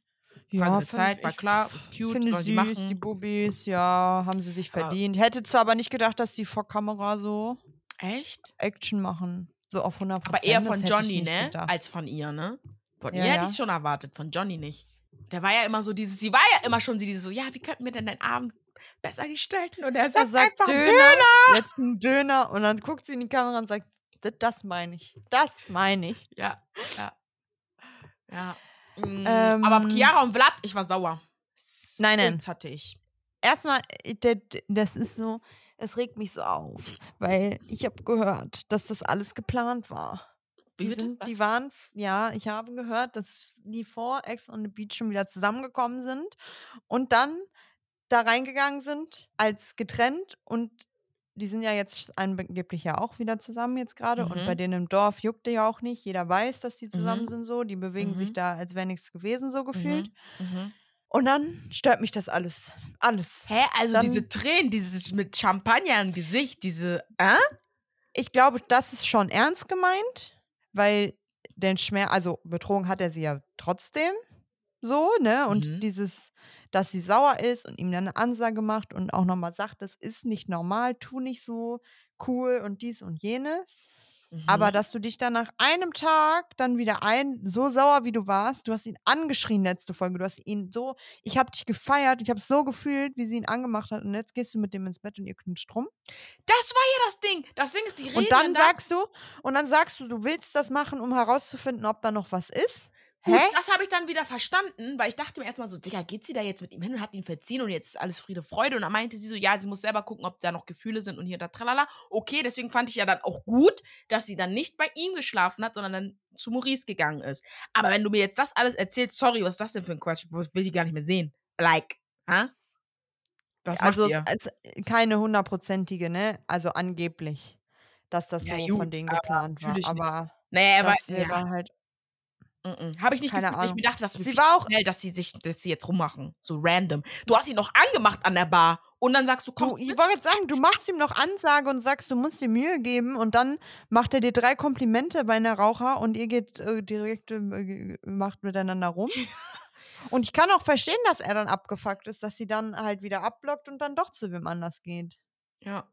Ja, find Zeit, war klar, ist cute, Finde süß, die machen. Bubis, ja, haben sie sich Aber- verdient. Hätte zwar aber nicht gedacht, dass die vor Kamera so Echt? Action machen. So auf 100 Aber eher von hätte Johnny, ne? gedacht. Als von ihr, ne? Von Ja, ihr hätte ja. ich schon erwartet, von Johnny nicht. Der war ja immer so dieses, sie war ja immer schon dieses so, ja, wie könnten wir denn den Abend besser gestalten? Und er Er sagt, sagt einfach Döner, jetzt ein Döner und dann guckt sie in die Kamera und sagt, "Das- das meine ich. Das meine ich. Ja, ja. Ja. Mm, Ähm, aber Chiara und Vlad, ich war sauer. Nein, nein. Skills hatte ich. Erstmal, äh, das ist so, es regt mich so auf, weil ich habe gehört, dass das alles geplant war. Wie Die, bitte? sind, die waren, ja, ich habe gehört, dass die vor Ex on the Beach schon wieder zusammengekommen sind und dann da reingegangen sind als getrennt und die sind ja jetzt angeblich ja auch wieder zusammen jetzt gerade und bei Mhm. denen im Dorf juckte ja auch nicht. Jeder weiß, dass die zusammen Mhm. sind so. Die bewegen sich Mhm. da, als wäre nichts gewesen, so gefühlt. Mhm. Mhm. Und dann stört mich das alles. Alles. Hä? Also Dann- diese Tränen, dieses mit Champagner im Gesicht, diese, äh? Ich glaube, das ist schon ernst gemeint, weil den Schmerz, also betrogen hat er sie ja trotzdem so, ne? Und Mhm. dieses, dass sie sauer ist und ihm dann eine Ansage macht und auch nochmal sagt, das ist nicht normal, tu nicht so cool und dies und jenes. Aber Mhm. dass du dich dann nach einem Tag dann wieder ein, so sauer wie du warst, du hast ihn angeschrien letzte Folge, du hast ihn so, ich habe dich gefeiert, ich habe so gefühlt, wie sie ihn angemacht hat und jetzt gehst du mit dem ins Bett und ihr knutscht rum. Das war ja das Ding. Das Ding ist, die reden Und dann da- sagst du, und dann sagst du, du willst das machen, um herauszufinden, ob da noch was ist. Gut, Hä? das habe ich dann wieder verstanden, weil ich dachte mir erstmal so, Digga, geht sie da jetzt mit ihm hin und hat ihn verziehen und jetzt ist alles Friede, Freude. Und dann meinte sie so, ja, sie muss selber gucken, ob da noch Gefühle sind und hier da tralala. Okay, deswegen fand ich ja dann auch gut, dass sie dann nicht bei ihm geschlafen hat, sondern dann zu Maurice gegangen ist. Aber wenn du mir jetzt das alles erzählst, sorry, was ist das denn für ein Quatsch? Ich will die gar nicht mehr sehen. Like, hä? Macht Also es ihr? als keine hundertprozentige, ne? Also angeblich, dass das Ja, so von gut, denen aber geplant war. natürlich nicht. Aber Nee, aber das wäre ja, halt. habe ich nicht Keine. Ich Ahnung. mir dachte, das Sie war auch- schnell, dass sie sich, dass sie jetzt rummachen. So random. Du hast ihn noch angemacht an der Bar und dann sagst du, komm, Du, ich wollte jetzt sagen, du machst ihm noch Ansage und sagst, du musst dir Mühe geben und dann macht er dir drei Komplimente bei einer Raucher und ihr geht äh, direkt, äh, macht miteinander rum. Und ich kann auch verstehen, dass er dann abgefuckt ist, dass sie dann halt wieder abblockt und dann doch zu wem anders geht. Ja.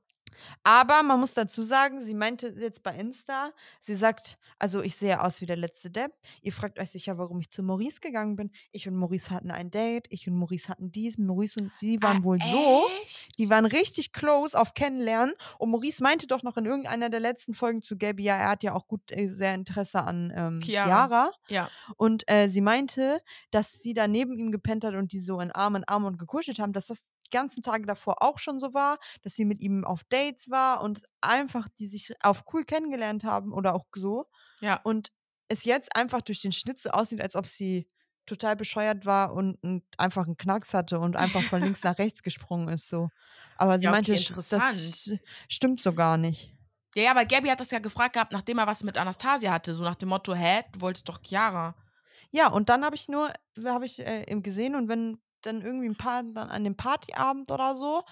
Aber man muss dazu sagen, sie meinte jetzt bei Insta, sie sagt, also ich sehe aus wie der letzte Depp. Ihr fragt euch sicher, warum ich zu Maurice gegangen bin. Ich und Maurice hatten ein Date, ich und Maurice hatten dies, Maurice und sie waren Ah, wohl so. echt? Die waren richtig close auf Kennenlernen. Und Maurice meinte doch noch in irgendeiner der letzten Folgen zu Gabby, ja, er hat ja auch gut äh, sehr Interesse an ähm, Chiara. Chiara. Ja. Und äh, sie meinte, dass sie da neben ihm gepennt hat und die so in Arm in Arm und gekuschelt haben, dass das die ganzen Tage davor auch schon so war, dass sie mit ihm auf Dates war und einfach die sich auf cool kennengelernt haben oder auch so. Ja. Und es jetzt einfach durch den Schnitt so aussieht, als ob sie total bescheuert war und, und einfach einen Knacks hatte und einfach von links nach rechts gesprungen ist so. Aber sie Ja, okay, meinte, das stimmt so gar nicht. Ja, ja, weil Gabby hat das ja gefragt gehabt, nachdem er was mit Anastasia hatte. So nach dem Motto, hä, du wolltest doch Chiara. Ja, und dann habe ich nur, habe ich äh, eben gesehen und wenn dann irgendwie ein paar dann an dem Partyabend oder so,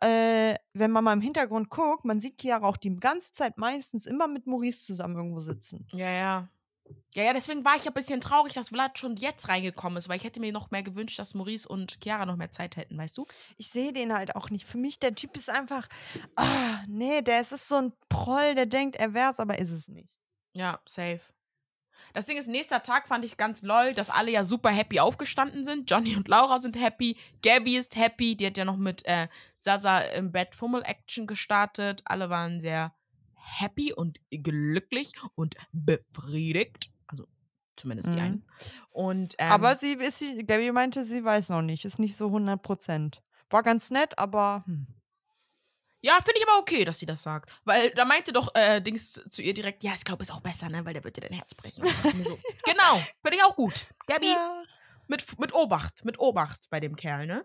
äh, wenn man mal im Hintergrund guckt, man sieht Chiara auch die ganze Zeit meistens immer mit Maurice zusammen irgendwo sitzen. Ja, ja. Ja, ja, deswegen war ich ein bisschen traurig, dass Vlad schon jetzt reingekommen ist, weil ich hätte mir noch mehr gewünscht, dass Maurice und Chiara noch mehr Zeit hätten, weißt du? Ich sehe den halt auch nicht. Für mich, der Typ ist einfach, ah, nee, der ist so ein Proll, der denkt, er wär's, aber ist es nicht. Ja, safe. Das Ding ist, nächster Tag fand ich ganz lol, dass alle ja super happy aufgestanden sind. Johnny und Laura sind happy, Gabby ist happy, die hat ja noch mit äh, Sasa im Bett Fummel-Action gestartet. Alle waren sehr happy und glücklich und befriedigt. Also zumindest die Mhm. einen. Und, ähm, aber sie ist, sie, Gabby meinte, sie weiß noch nicht. Ist nicht so 100 Prozent. War ganz nett, aber hm. Ja, finde ich aber okay, dass sie das sagt. Weil da meinte doch äh, Dings zu ihr direkt, ja, ich glaube, ist auch besser, ne? Weil der wird dir dein Herz brechen. So, genau, finde ich auch gut. Gabi, Ja. mit, mit Obacht, mit Obacht bei dem Kerl, ne?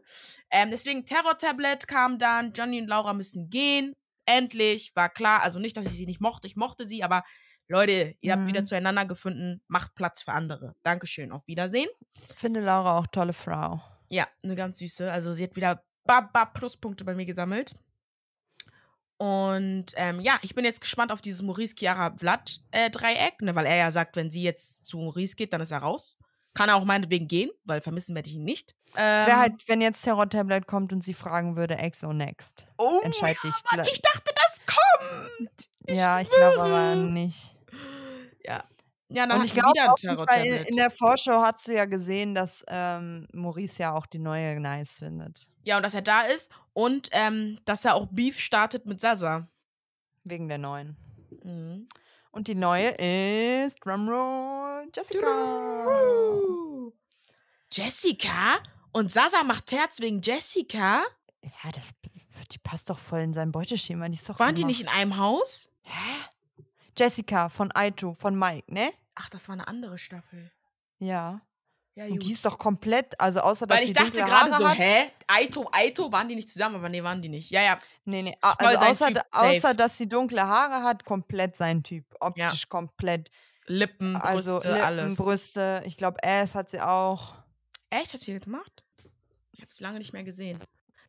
Ähm, deswegen Terror-Tablet kam dann, Johnny und Laura müssen gehen. Endlich, war klar. Also nicht, dass ich sie nicht mochte, ich mochte sie, aber Leute, ihr habt Mhm. wieder zueinander gefunden, macht Platz für andere. Dankeschön, auf Wiedersehen. Finde Laura auch tolle Frau. Ja, eine ganz süße. Also sie hat wieder Baba Pluspunkte bei mir gesammelt. Und ähm, ja, ich bin jetzt gespannt auf dieses Maurice Chiara Vlad äh, ne, weil er ja sagt, wenn sie jetzt zu Maurice geht, dann ist er raus. Kann er auch meinetwegen gehen, weil vermissen werde ich ihn nicht. Es Ähm, wäre halt, wenn jetzt Terror Tablet kommt und sie fragen würde, Exo next. oh, entscheid ja, dich. Mann, ich dachte, das kommt. Ja, ich glaube aber nicht. Ja. Ja, dann Und ich glaube auch nicht, weil in, der Vorschau hast du ja gesehen, dass ähm, Maurice ja auch die neue nice findet. Ja, und dass er da ist und ähm, dass er auch Beef startet mit Sasa. Wegen der neuen. Mhm. Und die neue ist Drumroll Jessica. Jessica? Und Sasa macht Terz wegen Jessica? Ja, das, die passt doch voll in sein Beuteschema. Die ist doch Waren die immer- nicht in einem Haus? Hä? Jessica von Aito, von Mike, ne? Ach, das war eine andere Staffel. Ja. Ja, Und die ist doch komplett, also außer dass Weil ich dachte gerade so, hat. hä? Aito, Aito, waren die nicht zusammen? Aber nee, waren die nicht. Ja, ja. Nee, nee. Also außer, Typ, außer, dass sie dunkle Haare hat, komplett sein Typ. Optisch komplett. Lippen, Brüste, Also Lippen, alles. Brüste. Ich glaube, Ass hat sie auch. Echt? Hat sie jetzt gemacht? Ich hab's lange nicht mehr gesehen.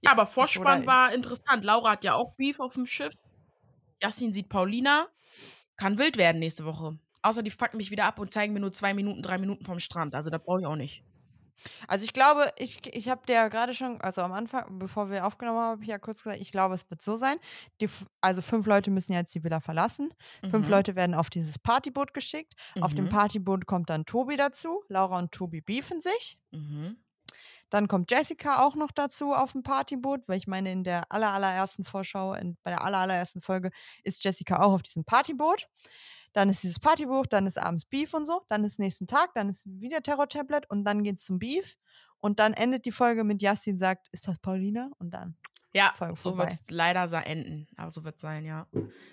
Ja, aber Vorspann Oder- war interessant. Laura hat ja auch Beef auf dem Schiff. Yassin sieht Paulina. Kann wild werden nächste Woche. Außer die fucken mich wieder ab und zeigen mir nur zwei Minuten, drei Minuten vom Strand. Also da brauche ich auch nicht. Also ich glaube, ich, ich habe dir ja gerade schon, also am Anfang, bevor wir aufgenommen haben, habe ich ja kurz gesagt, ich glaube, es wird so sein. Die, also fünf Leute müssen jetzt die Villa verlassen. Fünf Mhm. Leute werden auf dieses Partyboot geschickt. Auf dem Mhm. Partyboot kommt dann Tobi dazu. Laura und Tobi beefen sich. Mhm. Dann kommt Jessica auch noch dazu auf dem Partyboot, weil ich meine, in der aller, allerersten Vorschau, in, bei der aller, allerersten Folge ist Jessica auch auf diesem Partyboot. Dann ist dieses Partyboot, dann ist abends Beef und so, dann ist nächsten Tag, dann ist wieder Terror-Tablet und dann geht's zum Beef. Und dann endet die Folge mit Yassin sagt, ist das Paulina? Und dann. Ja, Folge so wird es leider enden. Aber so wird es sein, ja.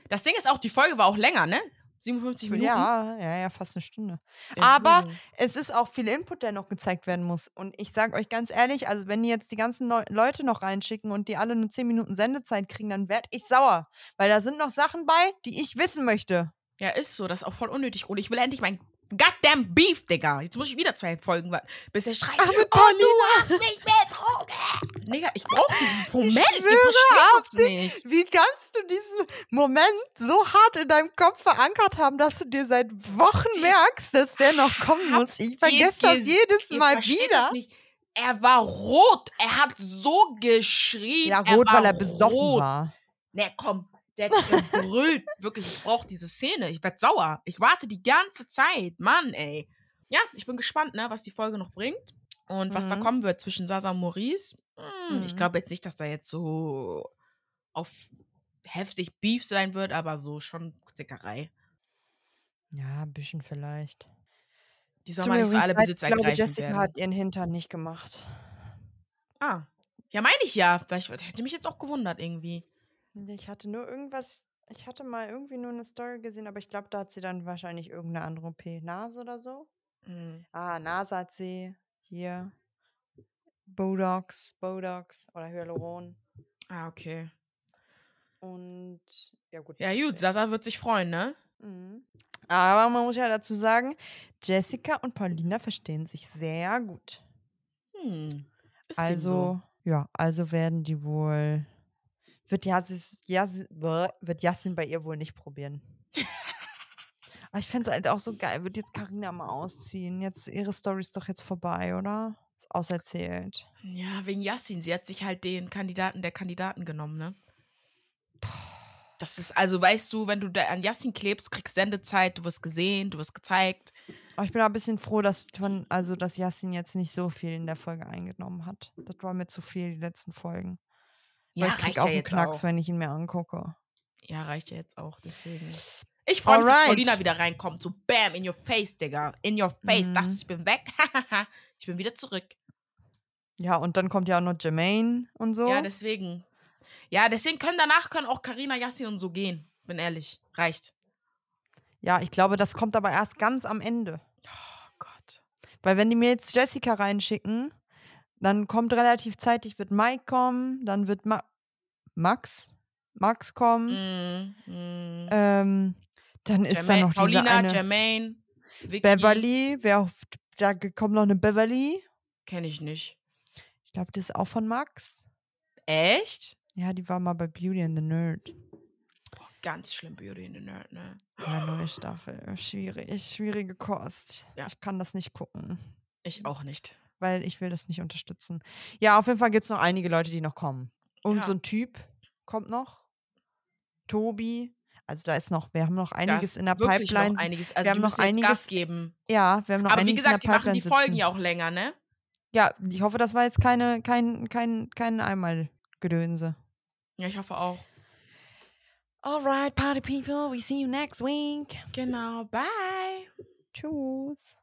Das Ding ist auch, die Folge war auch länger, ne? 57 Minuten. Ja, ja, ja, fast eine Stunde. Deswegen. aber- Es ist auch viel Input, der noch gezeigt werden muss. Und ich sage euch ganz ehrlich, also wenn die jetzt die ganzen Neu Leute noch reinschicken und die alle nur 10 Minuten Sendezeit kriegen, dann werd ich sauer. Weil da sind noch Sachen bei, die ich wissen möchte. Ja, ist so. Das ist auch voll unnötig. Und ich will endlich mein goddamn Beef, Digga. Jetzt muss ich wieder zwei Folgen warten, bis er schreit. Ach, mit oh, Paulina. du hast mich betrogen. Digga, ich brauche dieses Moment. Ihr schwöre es nicht. Wie kannst du diesen Moment so hart in deinem Kopf verankert haben, dass du dir seit Wochen Die- merkst, dass der noch kommen muss? Ich vergesse das jedes Mal wieder. Er war rot. Er hat so geschrien. Ja, er rot, war weil er besoffen rot. war. Ne, komm. Der hat gebrüllt. Wirklich, ich brauche diese Szene. Ich werd sauer. Ich warte die ganze Zeit. Mann, ey. Ja, ich bin gespannt, ne, was die Folge noch bringt. Und was da Mhm. kommen wird zwischen Sasa und Maurice. Hm, Ich Mhm. glaube jetzt nicht, dass da jetzt so auf heftig Beef sein wird, aber so schon Zickerei. Ja, ein bisschen vielleicht. Die soll mir nicht so alle leid, Ich glaube, Jessica werden. hat ihren Hintern nicht gemacht. Ah. Ja, meine ich ja. Vielleicht hätte mich jetzt auch gewundert irgendwie. Ich hatte nur irgendwas, ich hatte mal irgendwie nur eine Story gesehen, aber ich glaube, da hat sie dann wahrscheinlich irgendeine andere OP. Nase oder so? Hm. Ah, Nase hat sie. Hier. Botox, Botox oder Hyaluron. Ah, okay. Und ja gut. Ja, gut. Sasa wird sich freuen, ne? Mhm. Aber man muss ja dazu sagen, Jessica und Paulina verstehen sich sehr gut. Hm. Ist Also, so. ja, also werden die wohl wird Yasin, Yasin, wird Yasin bei ihr wohl nicht probieren. Aber ich fände es halt auch so geil. Wird jetzt Karina mal ausziehen? Jetzt ihre Story ist doch jetzt vorbei, oder? Ist auserzählt. Ja, wegen Yassin. Sie hat sich halt den Kandidaten der Kandidaten genommen, ne? Das ist, also weißt du, wenn du da an Yassin klebst, kriegst Sendezeit, du wirst gesehen, du wirst gezeigt. Aber ich bin auch ein bisschen froh, dass von, also dass Yassin jetzt nicht so viel in der Folge eingenommen hat. Das war mir zu viel, die letzten Folgen. Ja, ich krieg reicht auch ja einen jetzt Knacks, auch. wenn ich ihn mir angucke. Ja, reicht ja jetzt auch, deswegen. Ich freue mich, dass. Paulina wieder reinkommt. So bam, in your face, Digga. In your face. Mhm. Dachtest, ich bin weg. ich bin wieder zurück. Ja, und dann kommt ja auch noch Jermaine und so. Ja, deswegen. Ja, deswegen können danach können auch Karina, Yassin und so gehen. Bin ehrlich. Reicht. ja, ich glaube, das kommt aber erst ganz am Ende. Oh Gott. Weil wenn die mir jetzt Jessica reinschicken, dann kommt relativ zeitig, wird Mike kommen, dann wird Ma Max, Max kommen, Mm, mm. ähm, dann ist da Jermaine- noch diese Paulina, eine Jermaine, Vicky. Beverly, wer auf, da kommt noch eine Beverly. Kenne ich nicht. Ich glaube, das ist auch von Max. Echt? Ja, die war mal bei Beauty and the Nerd. Boah, ganz schlimm, Beauty in the Nerd, ne? Ja, neue Staffel. Schwierig, schwierige Kost. Ja. Ich kann das nicht gucken, Ich auch nicht. Weil ich will das nicht unterstützen. Ja, auf jeden Fall gibt es noch einige Leute, die noch kommen. Und Ja. so ein Typ kommt noch. Tobi. Also da ist noch, wir haben noch einiges in der Pipeline. Noch einiges. Also Wir die haben noch einiges Gas geben. Ja, wir haben noch Aber wie einiges gesagt, die in der machen Pipeline die Folgen sitzen. ja auch länger, ne? Ja, ich hoffe, das war jetzt keine, kein, kein, kein Einmalgedönse. Ja, ich hoffe auch. Alright, Party People, we see you next week. Genau. Bye. Tschüss.